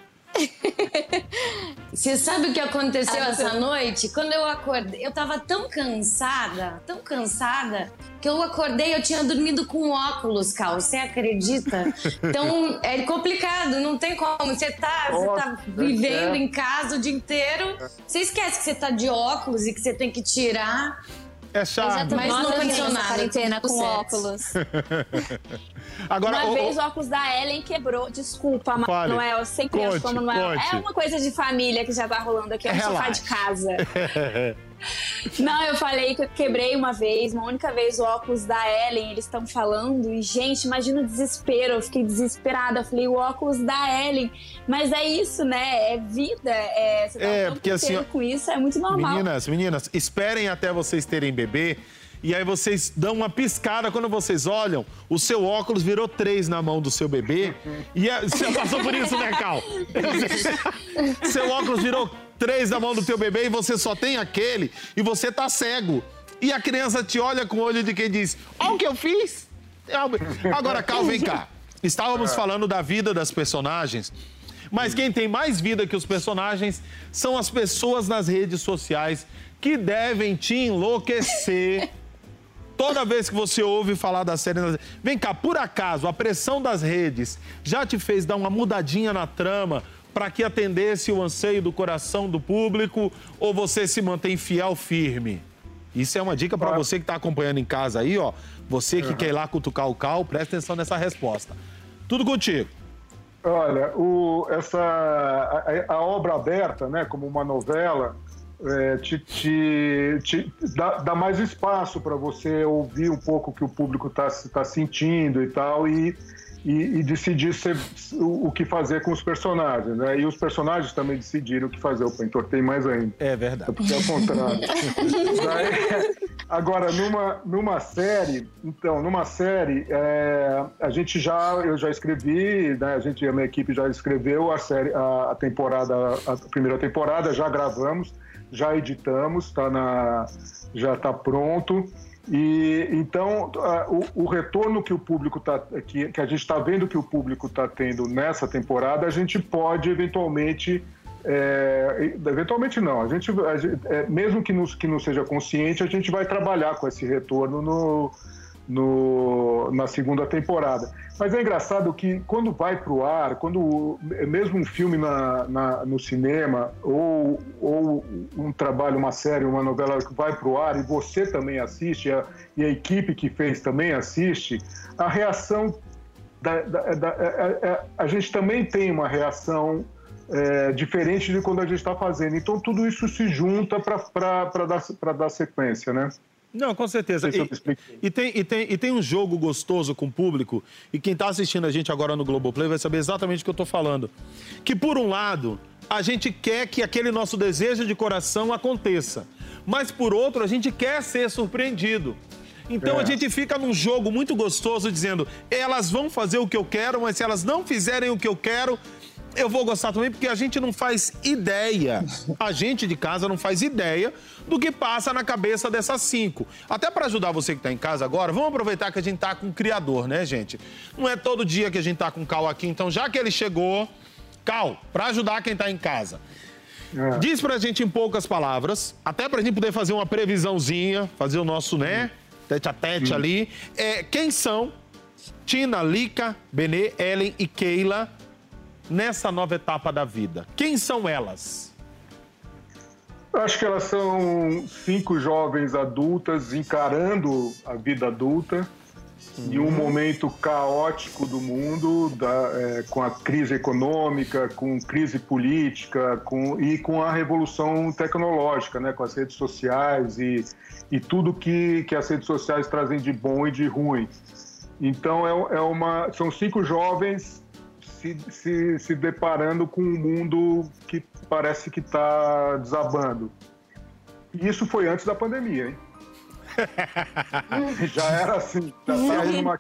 Você sabe o que aconteceu ah, essa noite? Quando eu acordei, eu tava tão cansada, tão cansada, que eu acordei, eu tinha dormido com óculos, Cal. Você acredita? Então é complicado, não tem como. Você tá, você tá vivendo em casa o dia inteiro, você esquece que você tá de óculos e que você tem que tirar. É chato. Mas não condicionado. quarentena com óculos. Agora, uma o, vez o óculos da Ellen quebrou. Desculpa, fale. Manuel. Sempre conte, acho Manuel. É uma coisa de família que já tá rolando aqui. É um sofá de casa. Não, eu falei que eu quebrei uma vez, uma única vez, o óculos da Ellen, eles estão falando, e, gente, imagina o desespero, eu fiquei desesperada, eu falei, o óculos da Ellen, mas é isso, né, é vida, é, você tá é, porque assim, com isso, é muito normal. Meninas, meninas, esperem até vocês terem bebê, e aí vocês dão uma piscada quando vocês olham, o seu óculos virou três na mão do seu bebê. E é, você passou por isso, né, Cal? seu óculos virou três na mão do teu bebê e você só tem aquele e você tá cego. E a criança te olha com o olho de quem diz: Olha o que eu fiz. Agora, Cal, vem cá. Estávamos é. falando da vida das personagens, mas quem tem mais vida que os personagens são as pessoas nas redes sociais que devem te enlouquecer. Toda vez que você ouve falar da série. Vem cá, por acaso, a pressão das redes já te fez dar uma mudadinha na trama para que atendesse o anseio do coração do público ou você se mantém fiel, firme? Isso é uma dica para você que está acompanhando em casa aí, ó. Você que uhum. quer ir lá cutucar o cal, presta atenção nessa resposta. Tudo contigo. Olha, o, essa, a, a, obra aberta, né, como uma novela, é, te, te, te dá, dá, mais espaço para você ouvir um pouco o que o público está tá sentindo e tal, e e, e decidir ser, o, o, que fazer com os personagens, né? E os personagens também decidiram o que fazer. Opa, entortei mais ainda. É verdade. Porque é o contrário. Daí, agora, numa, numa série, então, numa série, é, a gente já, eu já escrevi, né? A gente, a minha equipe já escreveu a série, a, a temporada, a primeira temporada, já gravamos, já editamos, tá na, já está pronto. E então o, o, retorno que o público tá, que, que a gente está vendo que o público está tendo nessa temporada, a gente pode eventualmente é, eventualmente não, a gente, a gente é, mesmo que, nos, que não seja consciente, a gente vai trabalhar com esse retorno no, no, na segunda temporada. Mas é engraçado que quando vai para o ar, quando mesmo um filme na, na, no cinema ou, ou um trabalho, uma série, uma novela que vai para o ar e você também assiste a, e a equipe que fez também assiste, a reação da, da, da, a, é, a, é, a, gente também tem uma reação é, diferente de quando a gente está fazendo. Então tudo isso se junta para dar, dar sequência, né? Não, com certeza. E, e, tem, e, tem, e tem um jogo gostoso com o público, e quem está assistindo a gente agora no Globoplay vai saber exatamente o que eu estou falando. Que, por um lado, a gente quer que aquele nosso desejo de coração aconteça, mas, por outro, a gente quer ser surpreendido. Então é. a gente fica num jogo muito gostoso dizendo: elas vão fazer o que eu quero, mas se elas não fizerem o que eu quero, eu vou gostar também porque a gente não faz ideia, a gente de casa não faz ideia do que passa na cabeça dessas cinco. Até para ajudar você que está em casa agora, vamos aproveitar que a gente tá com o criador, né, gente? Não é todo dia que a gente tá com o Cal aqui, então já que ele chegou, Cal, para ajudar quem está em casa. É. Diz pra gente em poucas palavras, até pra gente poder fazer uma previsãozinha, fazer o nosso, né, tete a tete ali. É, quem são Tina, Lica, Benê, Ellen e Keila nessa nova etapa da vida? Quem são elas? Acho que elas são cinco jovens adultas encarando a vida adulta uhum. em um momento caótico do mundo, da, é, com a crise econômica, com crise política com, e com a revolução tecnológica, né, com as redes sociais e, e tudo que, que as redes sociais trazem de bom e de ruim. Então é, é uma, são cinco jovens se, se, se deparando com um mundo que parece que está desabando. E isso foi antes da pandemia, hein? Já era assim, já saiu uma...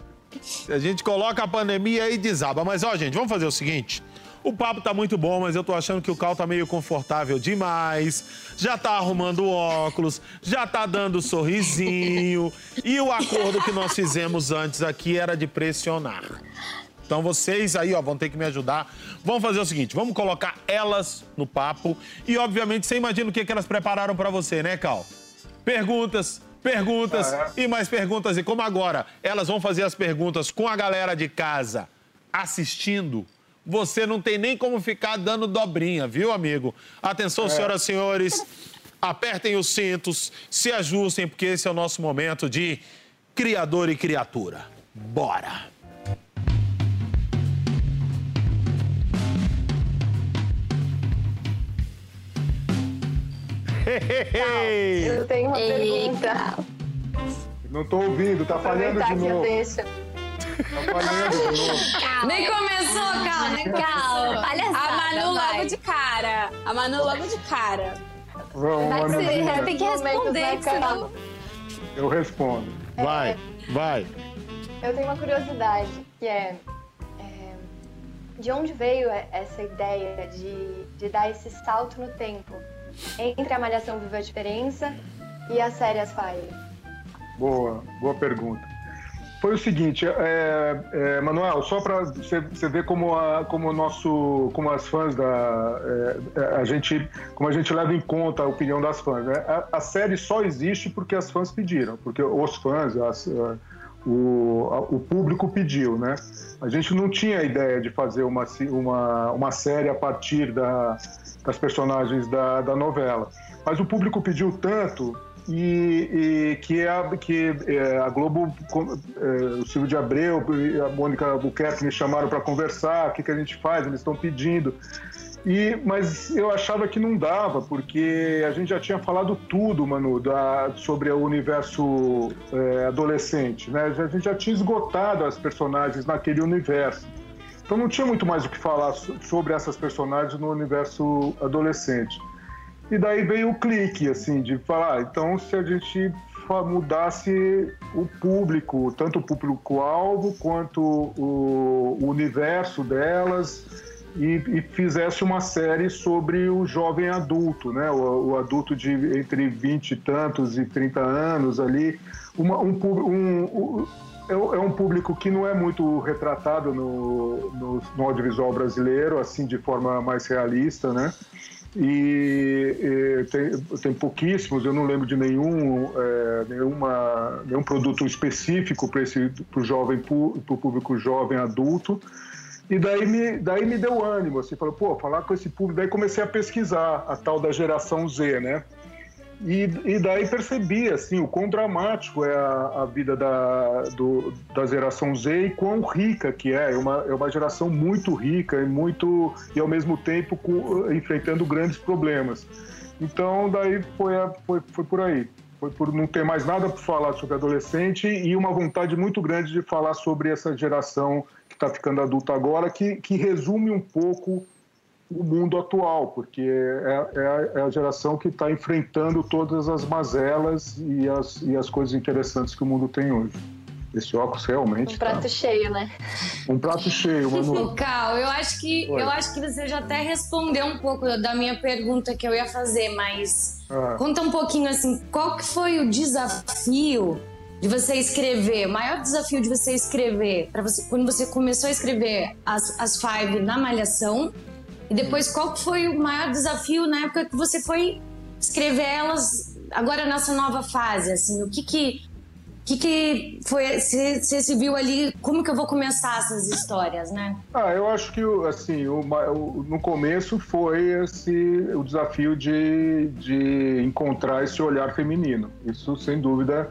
A gente coloca a pandemia e desaba. Mas, ó, gente, vamos fazer o seguinte. O papo tá muito bom, mas eu tô achando que o Cal tá meio confortável demais. Já tá arrumando óculos, já tá dando sorrisinho. e o acordo que nós fizemos antes aqui era de pressionar. Então vocês aí, ó, vão ter que me ajudar. Vamos fazer o seguinte, vamos colocar elas no papo e obviamente você imagina o que, que elas prepararam para você, né, Cal? Perguntas, perguntas ah, é? e mais perguntas. E como agora elas vão fazer as perguntas com a galera de casa assistindo, você não tem nem como ficar dando dobrinha, viu, amigo? Atenção, é. senhoras e senhores, apertem os cintos, se ajustem, porque esse é o nosso momento de criador e criatura. Bora! Eu tenho uma pergunta. Não tô ouvindo, tá falhando de novo. Deixa. Tá falhando de novo. Nem começou, calma, nem calma. Palhaçada, a Manu vai. logo de cara. A Manu logo de cara. Vamos, vai Manu. Você tem que responder, senão... Eu respondo. Vai, é, vai. Eu tenho uma curiosidade, que é, é, de onde veio essa ideia de, de dar esse salto no tempo? Entre a Malhação Viva a Diferença e a série As Fire? Boa, boa pergunta. Foi o seguinte, é, é, Manuel, só para você ver como a, como nosso, como as fãs da é, a gente, como a gente leva em conta a opinião das fãs. Né? A, a, série só existe porque as fãs pediram, porque os fãs, as, o, o público pediu, né? A gente não tinha ideia de fazer uma, uma, uma série a partir da, das personagens da, da novela. Mas o público pediu tanto e, e que, a, que é, a Globo, é, o Silvio de Abreu e a Mônica Albuquerque me chamaram para conversar, o que, que a gente faz, eles estão pedindo. E, mas eu achava que não dava, porque a gente já tinha falado tudo, Manu, da, sobre o universo é, adolescente. Né? A gente já tinha esgotado as personagens naquele universo. Então não tinha muito mais o que falar sobre essas personagens no universo adolescente. E daí veio o clique, assim, de falar, ah, então se a gente mudasse o público, tanto o público-alvo quanto o, o universo delas, e, e, fizesse uma série sobre o jovem adulto, né? O, o, adulto de entre 20 e tantos e 30 anos ali. Uma, um, um, um, é, é um público que não é muito retratado no, no, no, audiovisual brasileiro, assim, de forma mais realista, né? E, e tem, tem, pouquíssimos, eu não lembro de nenhum, é, nenhuma, nenhum produto específico para o jovem, para o público jovem adulto. E daí me, daí me deu ânimo, assim, falou, pô, falar com esse público. Daí comecei a pesquisar a tal da geração Z, né? E, e daí percebi, assim, o quão dramático é a, a vida da, do, da geração Z e quão rica que é. É uma, é uma geração muito rica e muito e ao mesmo tempo com, enfrentando grandes problemas. Então daí foi, a, foi, foi por aí. Foi por não ter mais nada para falar sobre adolescente e uma vontade muito grande de falar sobre essa geração que está ficando adulta agora, que, que resume um pouco o mundo atual, porque é, é, a, é a, geração que está enfrentando todas as mazelas e as, e as coisas interessantes que o mundo tem hoje. Esse óculos realmente. Um prato tá... cheio, né? Um prato cheio, Manu. Cal, eu acho que eu acho que você já até respondeu um pouco da minha pergunta que eu ia fazer, mas ah. conta um pouquinho assim, qual que foi o desafio de você escrever, o maior desafio de você escrever, para você quando você começou a escrever as, as Five na Malhação, e depois qual foi o maior desafio na época que você foi escrever elas agora nessa nova fase, assim, o que que que, que foi? Você se viu ali? Como que eu vou começar essas histórias, né? Ah, eu acho que assim, o, o, no começo foi esse o desafio de, de encontrar esse olhar feminino. Isso, sem dúvida,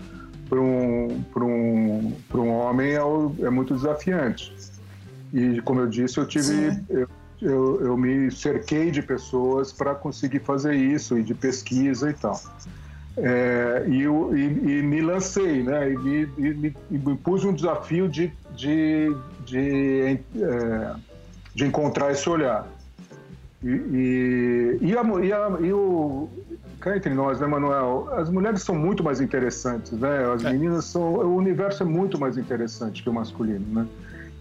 para um, um, um homem é, é, muito desafiante. E, como eu disse, eu tive. Eu, eu, eu me cerquei de pessoas para conseguir fazer isso, e de pesquisa e tal. É, e, eu, e, e, me lancei, né? E me, e, e me pus um desafio de, de, de, é, de encontrar esse olhar. E, e, a, e, a, e o. Cá entre nós, né, Manuel? As mulheres são muito mais interessantes, né? As é. meninas são. O universo é muito mais interessante que o masculino, né?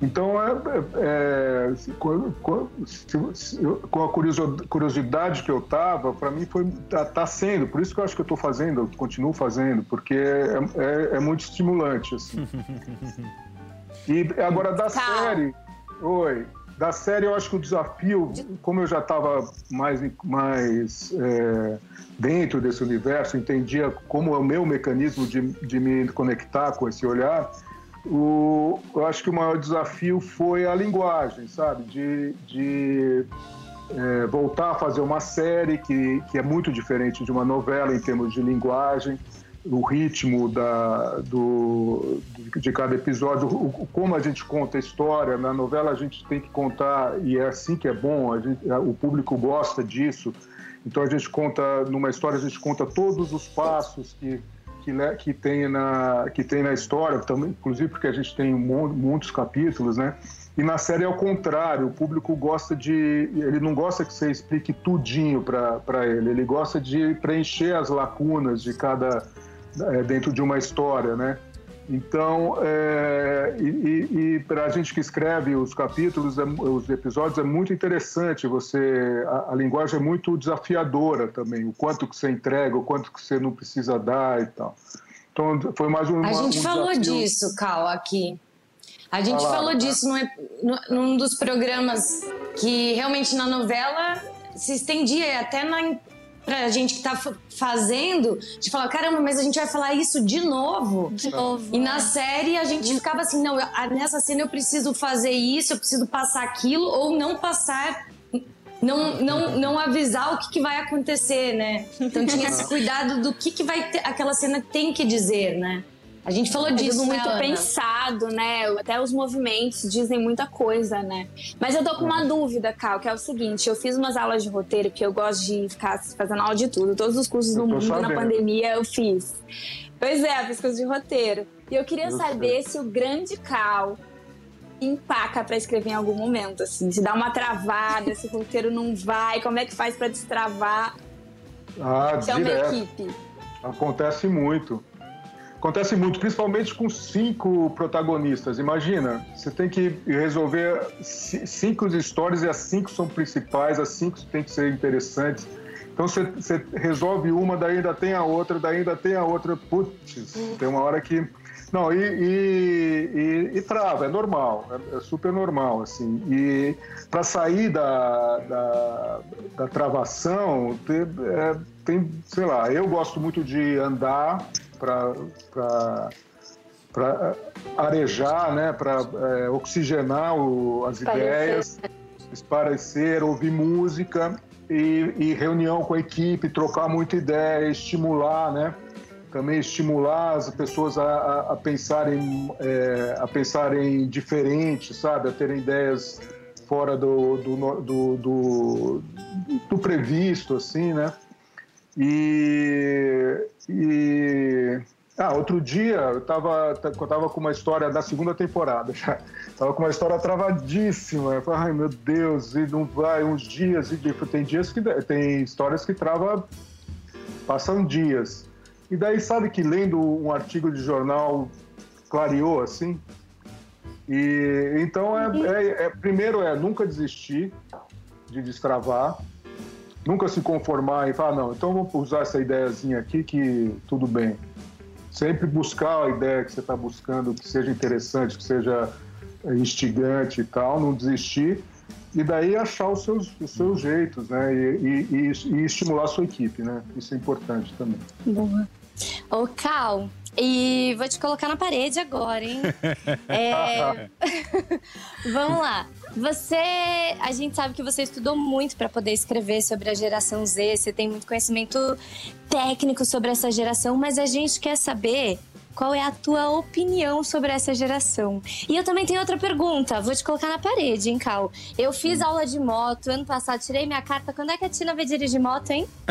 Então, é, é, com, com, se, com, a curiosidade que eu estava, para mim foi tá, tá, sendo, por isso que eu acho que eu estou fazendo, eu continuo fazendo, porque é, é, é muito estimulante, assim. e agora da série, oi, da série eu acho que o desafio, como eu já estava mais, mais é, dentro desse universo, entendia como é o meu mecanismo de, de me conectar com esse olhar, o, eu acho que o maior desafio foi a linguagem, sabe? De, de é, voltar a fazer uma série que, que é muito diferente de uma novela em termos de linguagem, o ritmo da, do, de cada episódio, o, como a gente conta a história. Na novela a gente tem que contar, e é assim que é bom, gente, o público gosta disso. Então a gente conta, numa história, a gente conta todos os passos que que, que, tem na, que tem na história, também, inclusive porque a gente tem muitos capítulos, né? E na série é o contrário, o público gosta de. Ele não gosta que você explique tudinho para ele, ele gosta de preencher as lacunas de cada. É, dentro de uma história, né? Então, é, e, e para a gente que escreve os capítulos, é, os episódios, é muito interessante. Você, a, a, linguagem é muito desafiadora também. O quanto que você entrega, o quanto que você não precisa dar e tal. Então, foi mais um. A gente um falou desafio. disso, Cal, aqui. A gente falou disso num, num dos programas que realmente na novela se estendia até na, pra gente que tá fazendo, de falar, caramba, mas a gente vai falar isso de novo. De novo. E na série a gente ficava assim, não, eu, nessa cena eu preciso fazer isso, eu preciso passar aquilo, ou não passar não, não, não avisar o que, que, vai acontecer, né? Então tinha esse cuidado do que, que vai ter, aquela cena tem que dizer, né? A gente falou é disso, tudo muito né, pensado, né? Até os movimentos dizem muita coisa, né? Mas eu tô com uma dúvida, Cal, que é o seguinte: eu fiz umas aulas de roteiro, que eu gosto de ficar fazendo aula de tudo. Todos os cursos do mundo sabendo. na pandemia eu fiz. Pois é, eu fiz curso de roteiro. E eu queria eu saber sei. se o grande Cal empaca para escrever em algum momento, assim. Se dá uma travada, se o roteiro não vai, como é que faz para destravar? Ah, se é uma equipe. Acontece muito. Acontece muito, principalmente com cinco protagonistas. Imagina, você tem que resolver cinco histórias e as cinco são principais, as cinco têm que ser interessantes. Então você, você resolve uma, daí ainda tem a outra, daí ainda tem a outra. Putz, tem uma hora que. Não, e, e, e, e trava, é normal, é, é, super normal, assim. E para sair da, da, da travação, tem, é, tem, sei lá, eu gosto muito de andar para arejar, né, para é, oxigenar o, as ideias, esparecer, ouvir música e, e, reunião com a equipe, trocar muita ideia, estimular, né? Também estimular as pessoas a, a, a pensarem é, a pensarem diferente, sabe? A terem ideias fora do, do, do, do, do previsto, assim, né? E, e ah, outro dia eu estava eu tava com uma história da segunda temporada já. Tava com uma história travadíssima. Eu falei, ai meu Deus, e não vai uns dias e tem dias que tem histórias que trava passam dias. E daí sabe que lendo um artigo de jornal clareou assim. E então é, é, é, primeiro é nunca desistir de destravar, nunca se conformar e falar não, então vou usar essa ideiazinha aqui que tudo bem. Sempre buscar a ideia que você está buscando, que seja interessante, que seja instigante e tal, não desistir e daí achar os seus, os seus jeitos, né? E, e, e, estimular a sua equipe, né? Isso é importante também. Boa. Ô, Cal, e vou te colocar na parede agora, hein? É... Vamos lá. Você, a gente sabe que você estudou muito para poder escrever sobre a geração Z, você tem muito conhecimento técnico sobre essa geração, mas a gente quer saber qual é a tua opinião sobre essa geração? E eu também tenho outra pergunta, vou te colocar na parede, hein, Cal? Eu fiz hum. aula de moto, ano passado tirei minha carta. Quando é que a Tina vai dirigir moto, hein?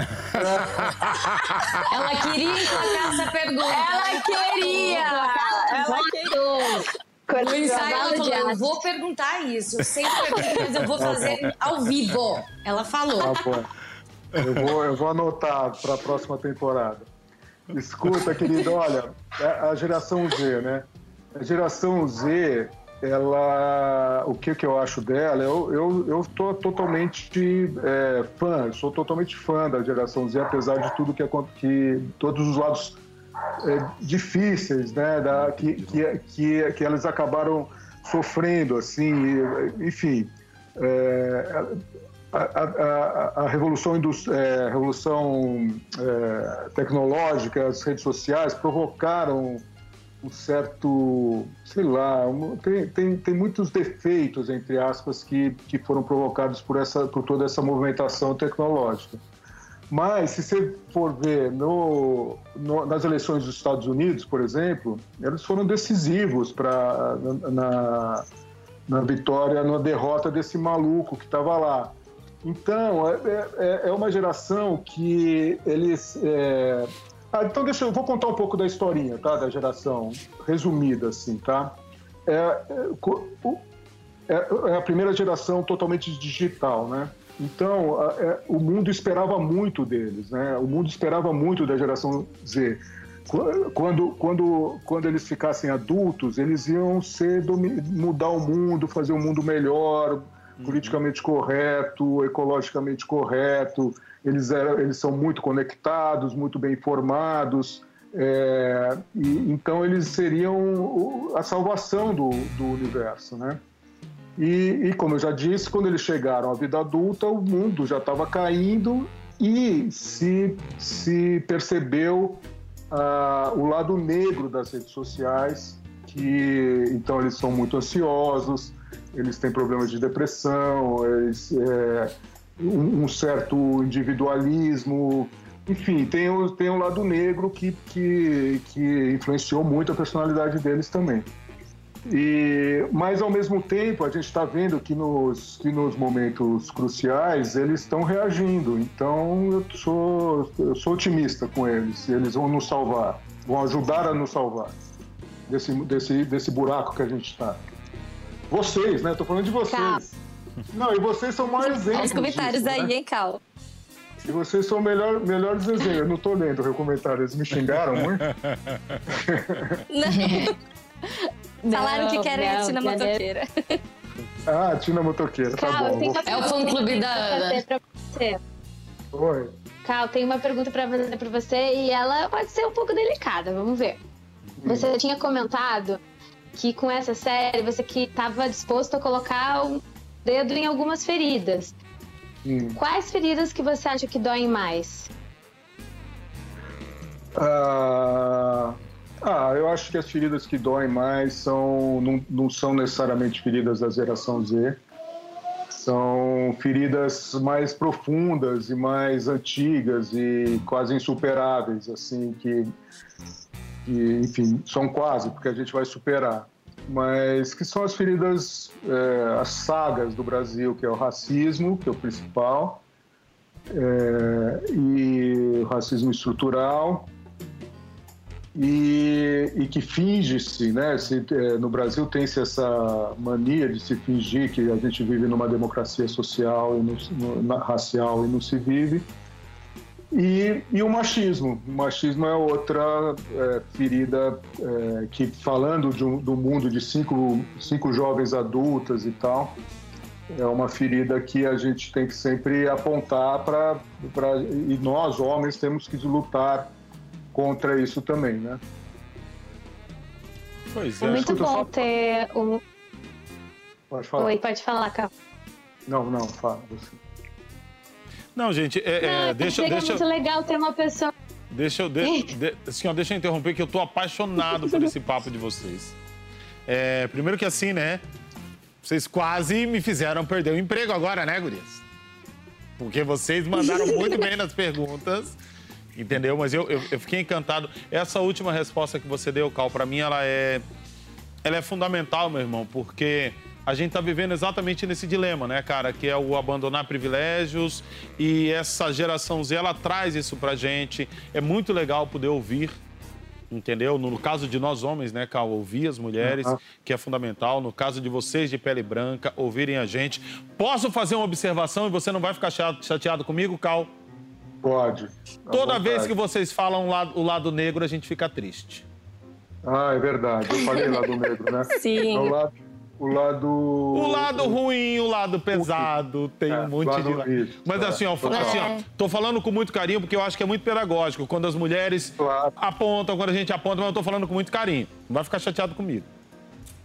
ela queria emplacar essa pergunta. Ela queria! Ela queria! No ensaio ela falou, eu vou perguntar isso. Eu sempre pergunto, mas eu vou fazer ao vivo. Ela falou. Tá bom. Eu vou, eu vou anotar para a próxima temporada. Escuta, querido, olha, é a geração Z, né? A geração Z, ela, o que, que eu acho dela? Eu, eu, eu totalmente é, fã, sou totalmente fã da geração Z, apesar de tudo que, que todos os lados é, difíceis, né, da, que, que, que, que elas acabaram sofrendo, assim, enfim. É, a, a, a, revolução, é, revolução é, tecnológica, as redes sociais provocaram um certo, sei lá, um, tem, tem, tem muitos defeitos, entre aspas, que, que foram provocados por, essa, por toda essa movimentação tecnológica. Mas, se você for ver no, no, nas eleições dos Estados Unidos, por exemplo, eles foram decisivos para na, na, na vitória, na derrota desse maluco que estava lá. Então, é, é, é, uma geração que eles. É... Ah, então, deixa eu vou contar um pouco da historinha, tá? Da geração, resumida, assim, tá? É, é, é, é a primeira geração totalmente digital, né? Então, é, o mundo esperava muito deles, né? O mundo esperava muito da geração Z. Quando, quando, quando eles ficassem adultos, eles iam ser mudar o mundo, fazer o um mundo melhor. Politicamente correto, ecologicamente correto, eles, eram, eles são muito conectados, muito bem informados, é, e, então eles seriam a salvação do, do universo, né? E, e, como eu já disse, quando eles chegaram à vida adulta, o mundo já estava caindo e se, se percebeu ah, o lado negro das redes sociais, que então eles são muito ansiosos, eles têm problemas de depressão, eles, é, um, um, certo individualismo, enfim, tem, o, tem um lado negro que, que, que influenciou muito a personalidade deles também. E, mas ao mesmo tempo a gente está vendo que nos, que nos momentos cruciais eles estão reagindo. Então eu sou, eu sou otimista com eles. Eles vão nos salvar, vão ajudar a nos salvar desse, desse, desse buraco que a gente está. Vocês, né? Tô falando de vocês. Cal. Não, e vocês são mais exemplos. Os comentários disso, aí, né? hein, Cal? E vocês são melhor, melhores exemplos. Eu não tô lendo o comentário, eles me xingaram muito. Não. Falaram que querem não, a Tina Motoqueira. Ah, Tina Motoqueira, tá Cal, bom. É o fã clube da Ana. Pra você. Oi. Cal, tem uma pergunta pra fazer pra você e ela pode ser um pouco delicada, vamos ver. Você hum. tinha comentado que com essa série você que estava disposto a colocar o dedo em algumas feridas. Hum. Quais feridas que você acha que doem mais? Ah, ah, eu acho que as feridas que doem mais são não, não são necessariamente feridas da geração Z. São feridas mais profundas e mais antigas e quase insuperáveis, assim, que que, enfim, são quase, porque a gente vai superar, mas que são as feridas, é, as sagas do Brasil, que é o racismo, que é o principal, é, e o racismo estrutural, e, e que finge-se, né? Se, é, no Brasil tem-se essa mania de se fingir que a gente vive numa democracia social e no, racial e não se vive E, e o machismo. O machismo é outra é, ferida é, que, falando de um, do mundo de cinco, cinco jovens adultas e tal, é uma ferida que a gente tem que sempre apontar para. E nós, homens, temos que lutar contra isso também, né? Pois é. É muito bom só... ter um. Pode falar. Oi, pode falar, Carl. Não, não, fala você. Não, gente, é, não, é, deixa, deixa... É muito legal ter uma pessoa... Deixa eu... De, de, senhor, deixa eu interromper, que eu tô apaixonado por esse papo de vocês. É, primeiro que assim, né? Vocês quase me fizeram perder o emprego agora, né, gurias? Porque vocês mandaram muito bem nas perguntas, entendeu? Mas eu, eu, eu, fiquei encantado. Essa última resposta que você deu, Cal, para mim ela é, ela é fundamental, meu irmão, porque a gente está vivendo exatamente nesse dilema, né, cara? Que é o abandonar privilégios e essa geração Z, ela traz isso pra gente. É muito legal poder ouvir, entendeu? No caso de nós homens, né, Cal, ouvir as mulheres, uhum. que é fundamental. No caso de vocês de pele branca, ouvirem a gente. Posso fazer uma observação e você não vai ficar chateado comigo, Cal? Pode. Toda vez que vocês falam o lado, o lado negro, a gente fica triste. Ah, é verdade. Eu falei lado negro, né? Sim. É o lado o lado. O lado ruim, o lado pesado, tem é, um monte de. Lado... Isso, Mas assim, ó, assim ó, tô falando com muito carinho porque eu acho que é muito pedagógico. Quando as mulheres claro. apontam, quando a gente aponta, mas eu tô falando com muito carinho. Não vai ficar chateado comigo.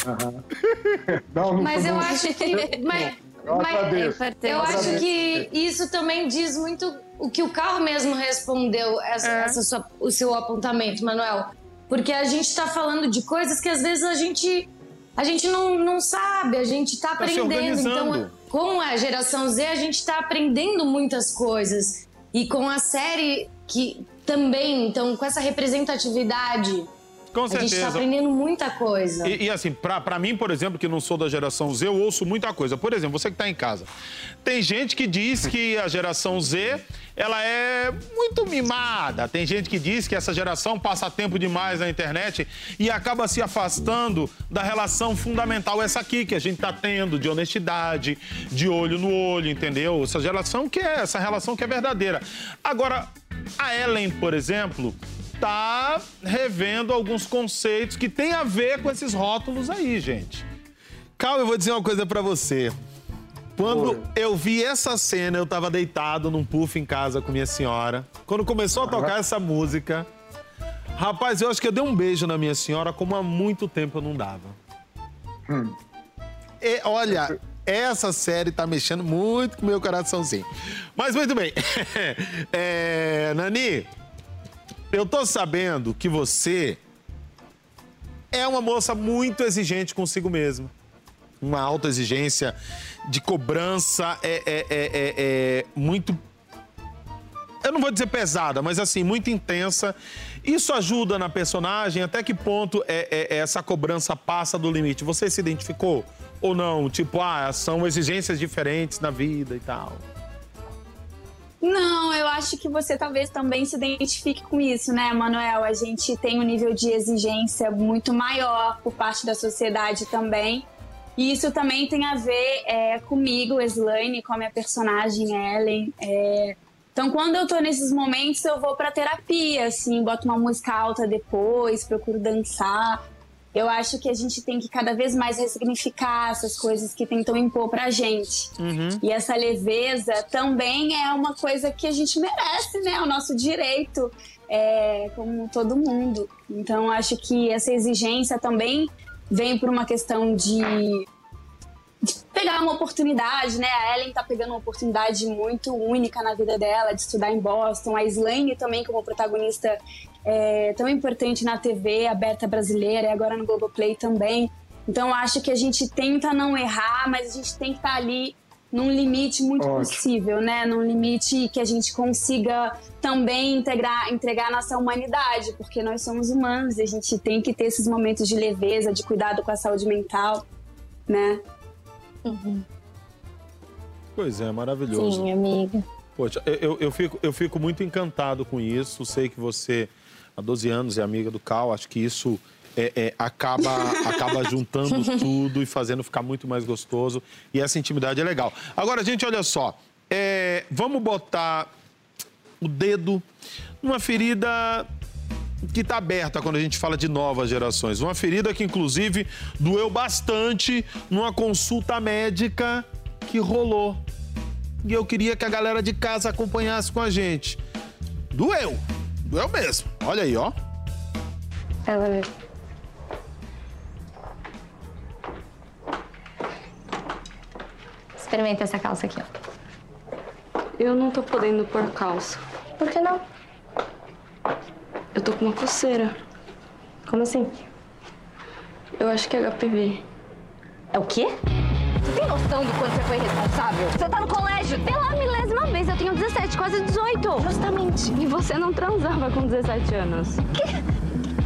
Uhum. não, não, mas eu acho que. Mas, eu, mas, eu acho que isso também diz muito o que o carro mesmo respondeu, essa, é. essa sua, o seu apontamento, Manuel. Porque a gente está falando de coisas que às vezes a gente a gente não, não sabe, a gente está tá aprendendo. Então, com a geração Z, a gente está aprendendo muitas coisas. E com a série que também, então, com essa representatividade com certeza. A gente está aprendendo muita coisa. E, e assim, para mim, por exemplo, que não sou da geração Z, eu ouço muita coisa. Por exemplo, você que está em casa. Tem gente que diz que a geração Z ela é muito mimada. Tem gente que diz que essa geração passa tempo demais na internet e acaba se afastando da relação fundamental, essa aqui que a gente está tendo, de honestidade, de olho no olho, entendeu? Essa geração que é, essa relação que é verdadeira. Agora, a Ellen, por exemplo, tá revendo alguns conceitos que tem a ver com esses rótulos aí, gente. Calma, eu vou dizer uma coisa para você. Quando Oi. eu vi essa cena, eu tava deitado num puff em casa com minha senhora. Quando começou a tocar essa música, rapaz, eu acho que eu dei um beijo na minha senhora como há muito tempo eu não dava. Hum. E, olha, essa série tá mexendo muito com o meu coraçãozinho. Mas muito bem. é, Nani, eu tô sabendo que você é uma moça muito exigente consigo mesma. Uma alta exigência de cobrança é, é, é, é, é muito. Eu não vou dizer pesada, mas assim, muito intensa. Isso ajuda na personagem? Até que ponto é, é, essa cobrança passa do limite? Você se identificou ou não? Tipo, ah, são exigências diferentes na vida e tal. Não, eu acho que você talvez também se identifique com isso, né, Manuel? A gente tem um nível de exigência muito maior por parte da sociedade também. E isso também tem a ver é, comigo, Slane, com a minha personagem Ellen. É... Então, quando eu tô nesses momentos, eu vou pra terapia, assim, boto uma música alta depois, procuro dançar. Eu acho que a gente tem que cada vez mais ressignificar essas coisas que tentam impor pra gente. Uhum. E essa leveza também é uma coisa que a gente merece, né? É o nosso direito, é, como todo mundo. Então, acho que essa exigência também vem por uma questão de de pegar uma oportunidade, né? A Ellen tá pegando uma oportunidade muito única na vida dela de estudar em Boston. A Slane também como protagonista é, tão importante na TV aberta brasileira e agora no Globoplay também. Então acho que a gente tenta não errar, mas a gente tem que estar tá ali num limite muito Ótimo. possível, né? Num limite que a gente consiga também integrar, entregar a nossa humanidade, porque nós somos humanos e a gente tem que ter esses momentos de leveza, de cuidado com a saúde mental, né? Uhum. Pois é, maravilhoso. Sim, amiga. Poxa, eu, eu, fico, eu fico muito encantado com isso. Sei que você há 12 anos, é amiga do Cal. Acho que isso é, é, acaba, acaba juntando tudo e fazendo ficar muito mais gostoso. E essa intimidade é legal. Agora, gente, olha só. É, vamos botar o dedo numa ferida que está aberta quando a gente fala de novas gerações. Uma ferida que, inclusive, doeu bastante numa consulta médica que rolou. E eu queria que a galera de casa acompanhasse com a gente. Doeu. Doeu mesmo. Olha aí, ó. Ela mesmo. Experimenta essa calça aqui, ó. Eu não tô podendo pôr calça. Por que não? Eu tô com uma coceira. Como assim? Eu acho que é HPV. É o quê? Você tem noção do quanto você foi responsável? Você tá no colégio pela milésima vez. Eu tenho 17, quase 18. Justamente. E você não transava com 17 anos.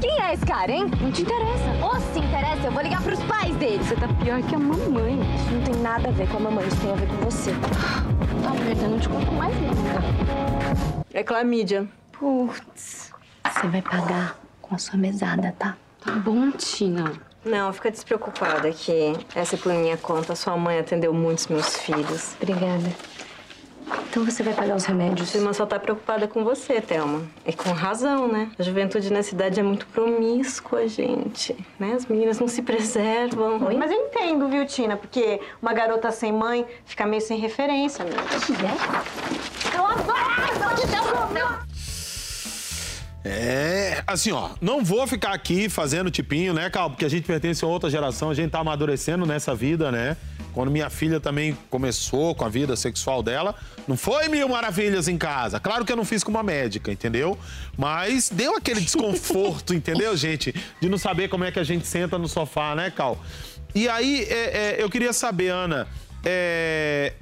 Quem é esse cara, hein? Não te interessa. Ou se interessa, eu vou ligar pros pais dele. Você tá pior que a mamãe. Isso não tem nada a ver com a mamãe, isso tem a ver com você. Tá merda, eu não te conto mais nada. É clamídia. Putz. Você vai pagar com a sua mesada, tá? Tá bom, Tina. Não, fica despreocupada que essa é por minha conta. Sua mãe atendeu muitos meus filhos. Obrigada. Então você vai pagar os remédios. Sua irmã só tá preocupada com você, Thelma. E com razão, né? A juventude nessa idade é muito promíscua, gente. Né? As meninas não se preservam. Mas eu entendo, viu, Tina? Porque uma garota sem mãe fica meio sem referência, né? É, assim, ó, não vou ficar aqui fazendo tipinho, né, Cal? Porque a gente pertence a outra geração, a gente tá amadurecendo nessa vida, né? Quando minha filha também começou com a vida sexual dela, não foi mil maravilhas em casa. Claro que eu não fiz com uma médica, entendeu? Mas deu aquele desconforto, entendeu, gente? De não saber como é que a gente senta no sofá, né, Cal? E aí, é, é, eu queria saber, Ana, é,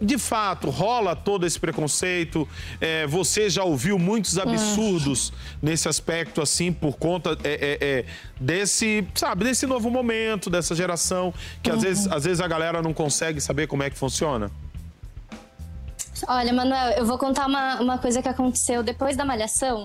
de fato, rola todo esse preconceito? É, você já ouviu muitos absurdos nesse aspecto, assim, por conta é, é, é, desse, sabe, desse novo momento, dessa geração, que às, vezes, às vezes a galera não consegue saber como é que funciona? Olha, Manuel, eu vou contar uma, uma coisa que aconteceu depois da malhação.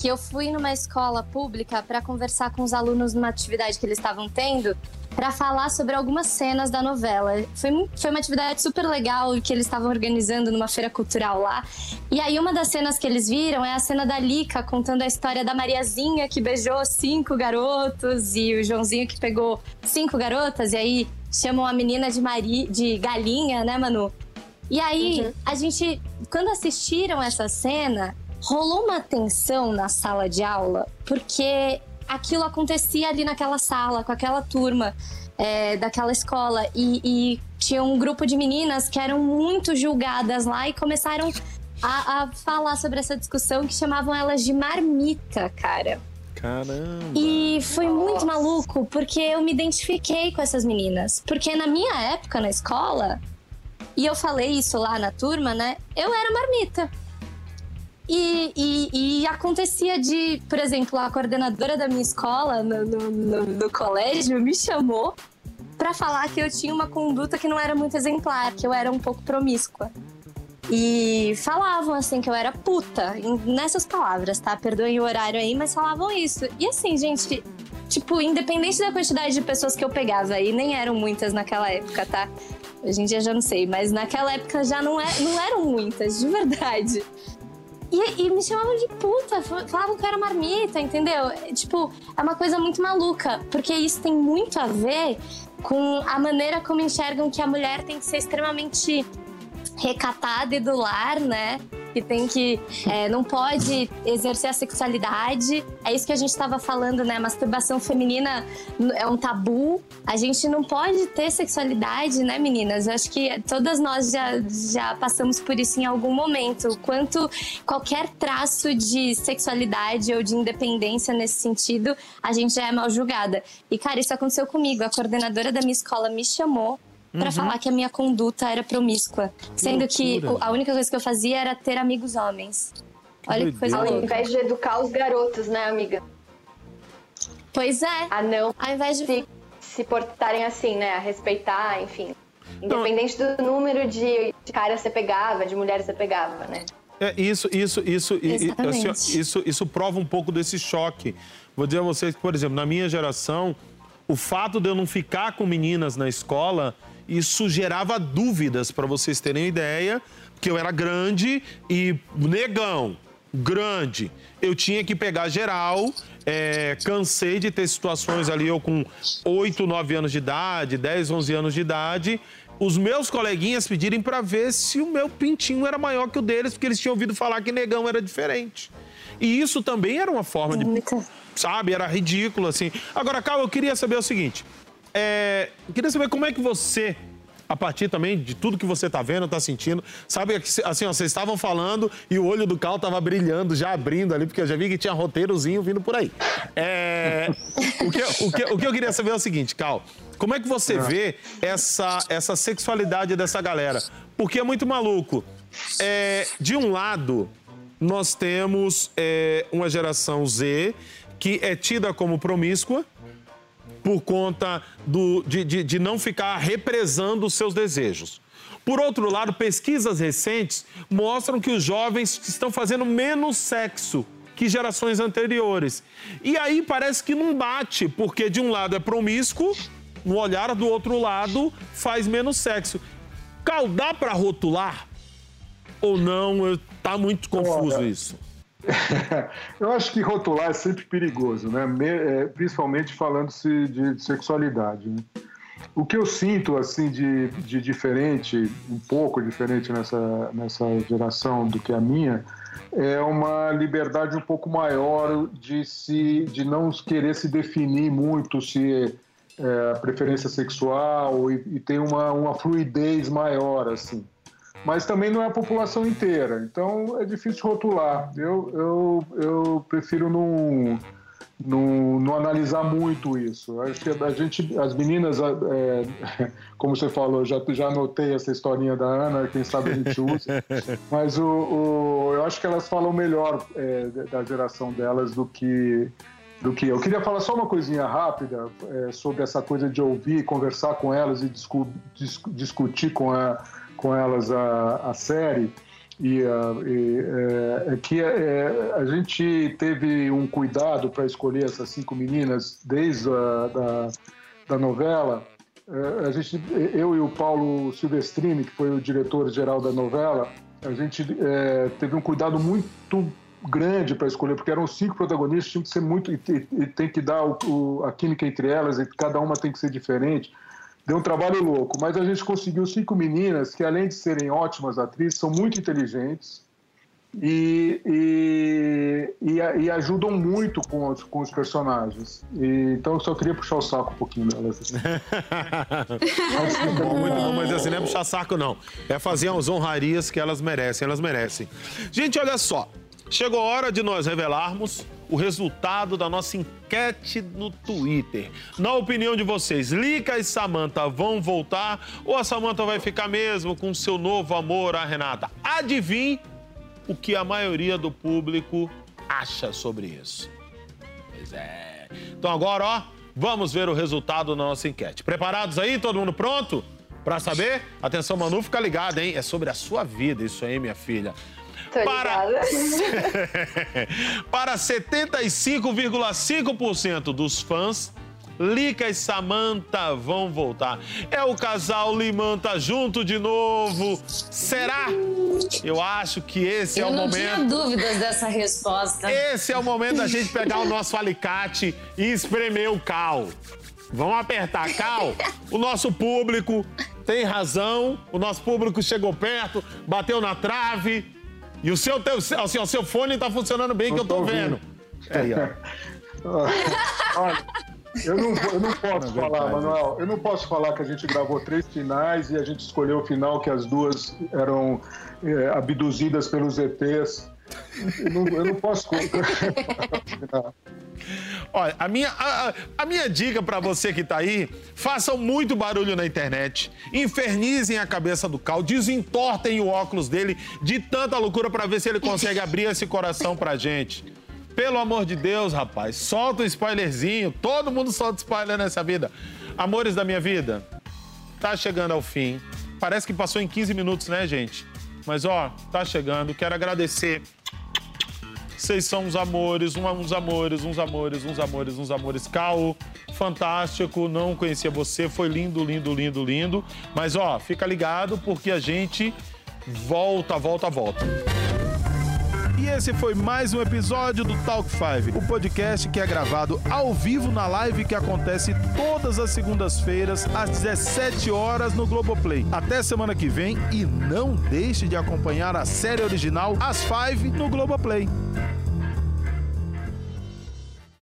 Que eu fui numa escola pública para conversar com os alunos numa atividade que eles estavam tendo, para falar sobre algumas cenas da novela. Foi, foi uma atividade super legal que eles estavam organizando numa feira cultural lá. E aí, uma das cenas que eles viram é a cena da Lica contando a história da Mariazinha que beijou cinco garotos e o Joãozinho que pegou cinco garotas. E aí chamam a menina de, Mari, de galinha, né, Manu? E aí, a gente, quando assistiram essa cena, rolou uma tensão na sala de aula, porque aquilo acontecia ali naquela sala, com aquela turma é, daquela escola. E, e tinha um grupo de meninas que eram muito julgadas lá e começaram a, a falar sobre essa discussão que chamavam elas de marmita, cara. Caramba! E foi muito maluco, porque eu me identifiquei com essas meninas. Porque na minha época na escola, e eu falei isso lá na turma, né? Eu era marmita. E, e- e acontecia de, por exemplo, a coordenadora da minha escola, no, no- no- no colégio, me chamou pra falar que eu tinha uma conduta que não era muito exemplar, que eu era um pouco promíscua. E falavam assim que eu era puta, nessas palavras, tá? Perdoem o horário aí, mas falavam isso. E assim, gente, tipo, independente da quantidade de pessoas que eu pegava, e nem eram muitas naquela época, tá? Hoje em dia já não sei, mas naquela época já não, é, não eram muitas, de verdade. E, e me chamavam de puta, fa- falavam que eu era marmita, entendeu? É, Tipo, é uma coisa muito maluca, porque isso tem muito a ver com a maneira como enxergam que a mulher tem que ser extremamente recatada e do lar, né? Que tem que. é, não pode exercer a sexualidade. É isso que a gente estava falando, né? Masturbação feminina é um tabu. A gente não pode ter sexualidade, né, meninas? Eu acho que todas nós já, já passamos por isso em algum momento. Quanto qualquer traço de sexualidade ou de independência nesse sentido, a gente já é mal julgada. E, cara, isso aconteceu comigo. A coordenadora da minha escola me chamou pra falar que a minha conduta era promíscua. sendo que loucura. o- a única coisa que eu fazia era ter amigos homens. Olha que coisa. Ao invés de educar os garotos, né, amiga? Pois é. A não Ao invés de. se, se portarem assim, né? A respeitar, enfim. Independente do número de, de caras que você pegava, de mulheres que você pegava, né? É, isso, isso, isso, e- Exatamente. assim, isso, isso prova um pouco desse choque. Vou dizer a vocês que, por exemplo, na minha geração, o fato de eu não ficar com meninas na escola, isso gerava dúvidas, para vocês terem ideia, que eu era grande e negão, grande. Eu tinha que pegar geral, é, cansei de ter situações ali, eu com 8, 9 anos de idade, 10, 11 anos de idade, os meus coleguinhas pedirem para ver se o meu pintinho era maior que o deles, porque eles tinham ouvido falar que negão era diferente. E isso também era uma forma de. Sabe, era ridículo, assim. Agora, Cal, eu queria saber o seguinte. É, eu queria saber como é que você, a partir também de tudo que você tá vendo, tá sentindo, sabe, assim, ó, vocês estavam falando e o olho do Cal tava brilhando, já abrindo ali, porque eu já vi que tinha roteirozinho vindo por aí. É, o, que, o, que, o que eu queria saber é o seguinte, Cal, como é que você vê essa, essa sexualidade dessa galera? Porque é muito maluco. É, de um lado, nós temos é, uma geração Z que é tida como promíscua por conta do, de, de, de não ficar represando os seus desejos. Por outro lado, pesquisas recentes mostram que os jovens estão fazendo menos sexo que gerações anteriores. E aí parece que não bate, porque de um lado é promíscuo, no olhar do outro lado faz menos sexo. Cal, dá para rotular? Ou não? Tá muito confuso isso. Eu acho que rotular é sempre perigoso, né? É, principalmente falando-se de sexualidade. Né? O que eu sinto assim de, de diferente, um pouco diferente nessa, nessa geração do que a minha, é uma liberdade um pouco maior de se de não querer se definir muito se é, preferência sexual e, e tem uma, uma fluidez maior assim mas também não é a população inteira. Então é difícil rotular. Eu, eu, eu prefiro não, não, não analisar muito isso. Acho que a gente, as meninas, é, como você falou, já, já anotei essa historinha da Ana, quem sabe a gente usa, mas o, o eu acho que elas falam melhor é, da geração delas do que do que eu. queria falar só uma coisinha rápida é, sobre essa coisa de ouvir, conversar com elas e discu discutir com a com elas a, a série e, uh, e é, é que é, a gente teve um cuidado para escolher essas cinco meninas desde a da, da novela. É, a gente, eu e o Paulo Silvestrini, que foi o diretor geral da novela, a gente é, teve um cuidado muito grande para escolher, porque eram cinco protagonistas, tinha que ser muito e, e tem que dar o, o, a química entre elas, e cada uma tem que ser diferente. Deu um trabalho louco, mas a gente conseguiu cinco meninas que, além de serem ótimas atrizes, são muito inteligentes e, e, e, e ajudam muito com os, com os personagens. E, então eu só queria puxar o saco um pouquinho delas. Assim. bom, muito bom, mas assim não é puxar saco, não. É fazer as honrarias que elas merecem, elas merecem. Gente, olha só. Chegou a hora de nós revelarmos o resultado da nossa enquete no Twitter. Na opinião de vocês, Lica e Samantha vão voltar ou a Samantha vai ficar mesmo com seu novo amor, a Renata? Adivinhe o que a maioria do público acha sobre isso. Pois é. Então agora, ó, vamos ver o resultado da nossa enquete. Preparados aí? Todo mundo pronto? Para saber? Atenção, Manu, fica ligado, hein? É sobre a sua vida isso aí, minha filha. Para... para 75,5% dos fãs, Lica e Samantha vão voltar. É o casal Limanta junto de novo. Será? Eu acho que esse Eu é o momento. Eu não tinha dúvidas dessa resposta. Esse é o momento da gente pegar o nosso alicate e espremer o cal. Vamos apertar cal. O nosso público tem razão. O nosso público chegou perto, bateu na trave. E o seu, assim, o seu fone tá funcionando bem, que eu tô, vendo. Aí, Olha, eu não, eu não posso não, falar, verdade. Manuel, eu não posso falar que a gente gravou três finais e a gente escolheu o final que as duas eram é, abduzidas pelos ETs. Eu não, eu não posso. Olha, a minha, a, a minha dica para você que tá aí, façam muito barulho na internet, infernizem a cabeça do Cal, desentortem o óculos dele de tanta loucura para ver se ele consegue abrir esse coração pra gente. Pelo amor de Deus, rapaz, solta um spoilerzinho. Todo mundo solta spoiler nessa vida. Amores da minha vida, tá chegando ao fim. Parece que passou em 15 minutos, né, gente? Mas ó, tá chegando. Quero agradecer Vocês são uns amores, um- uns amores, uns amores, uns amores, uns amores. Cal, fantástico, não conhecia você, foi lindo, lindo, lindo, lindo. Mas ó, fica ligado porque a gente volta, volta, volta. E esse foi mais um episódio do Talk 5, o podcast que é gravado ao vivo na live que acontece todas as segundas-feiras às 17 horas no Globoplay. Até semana que vem e não deixe de acompanhar a série original As 5 no Globoplay.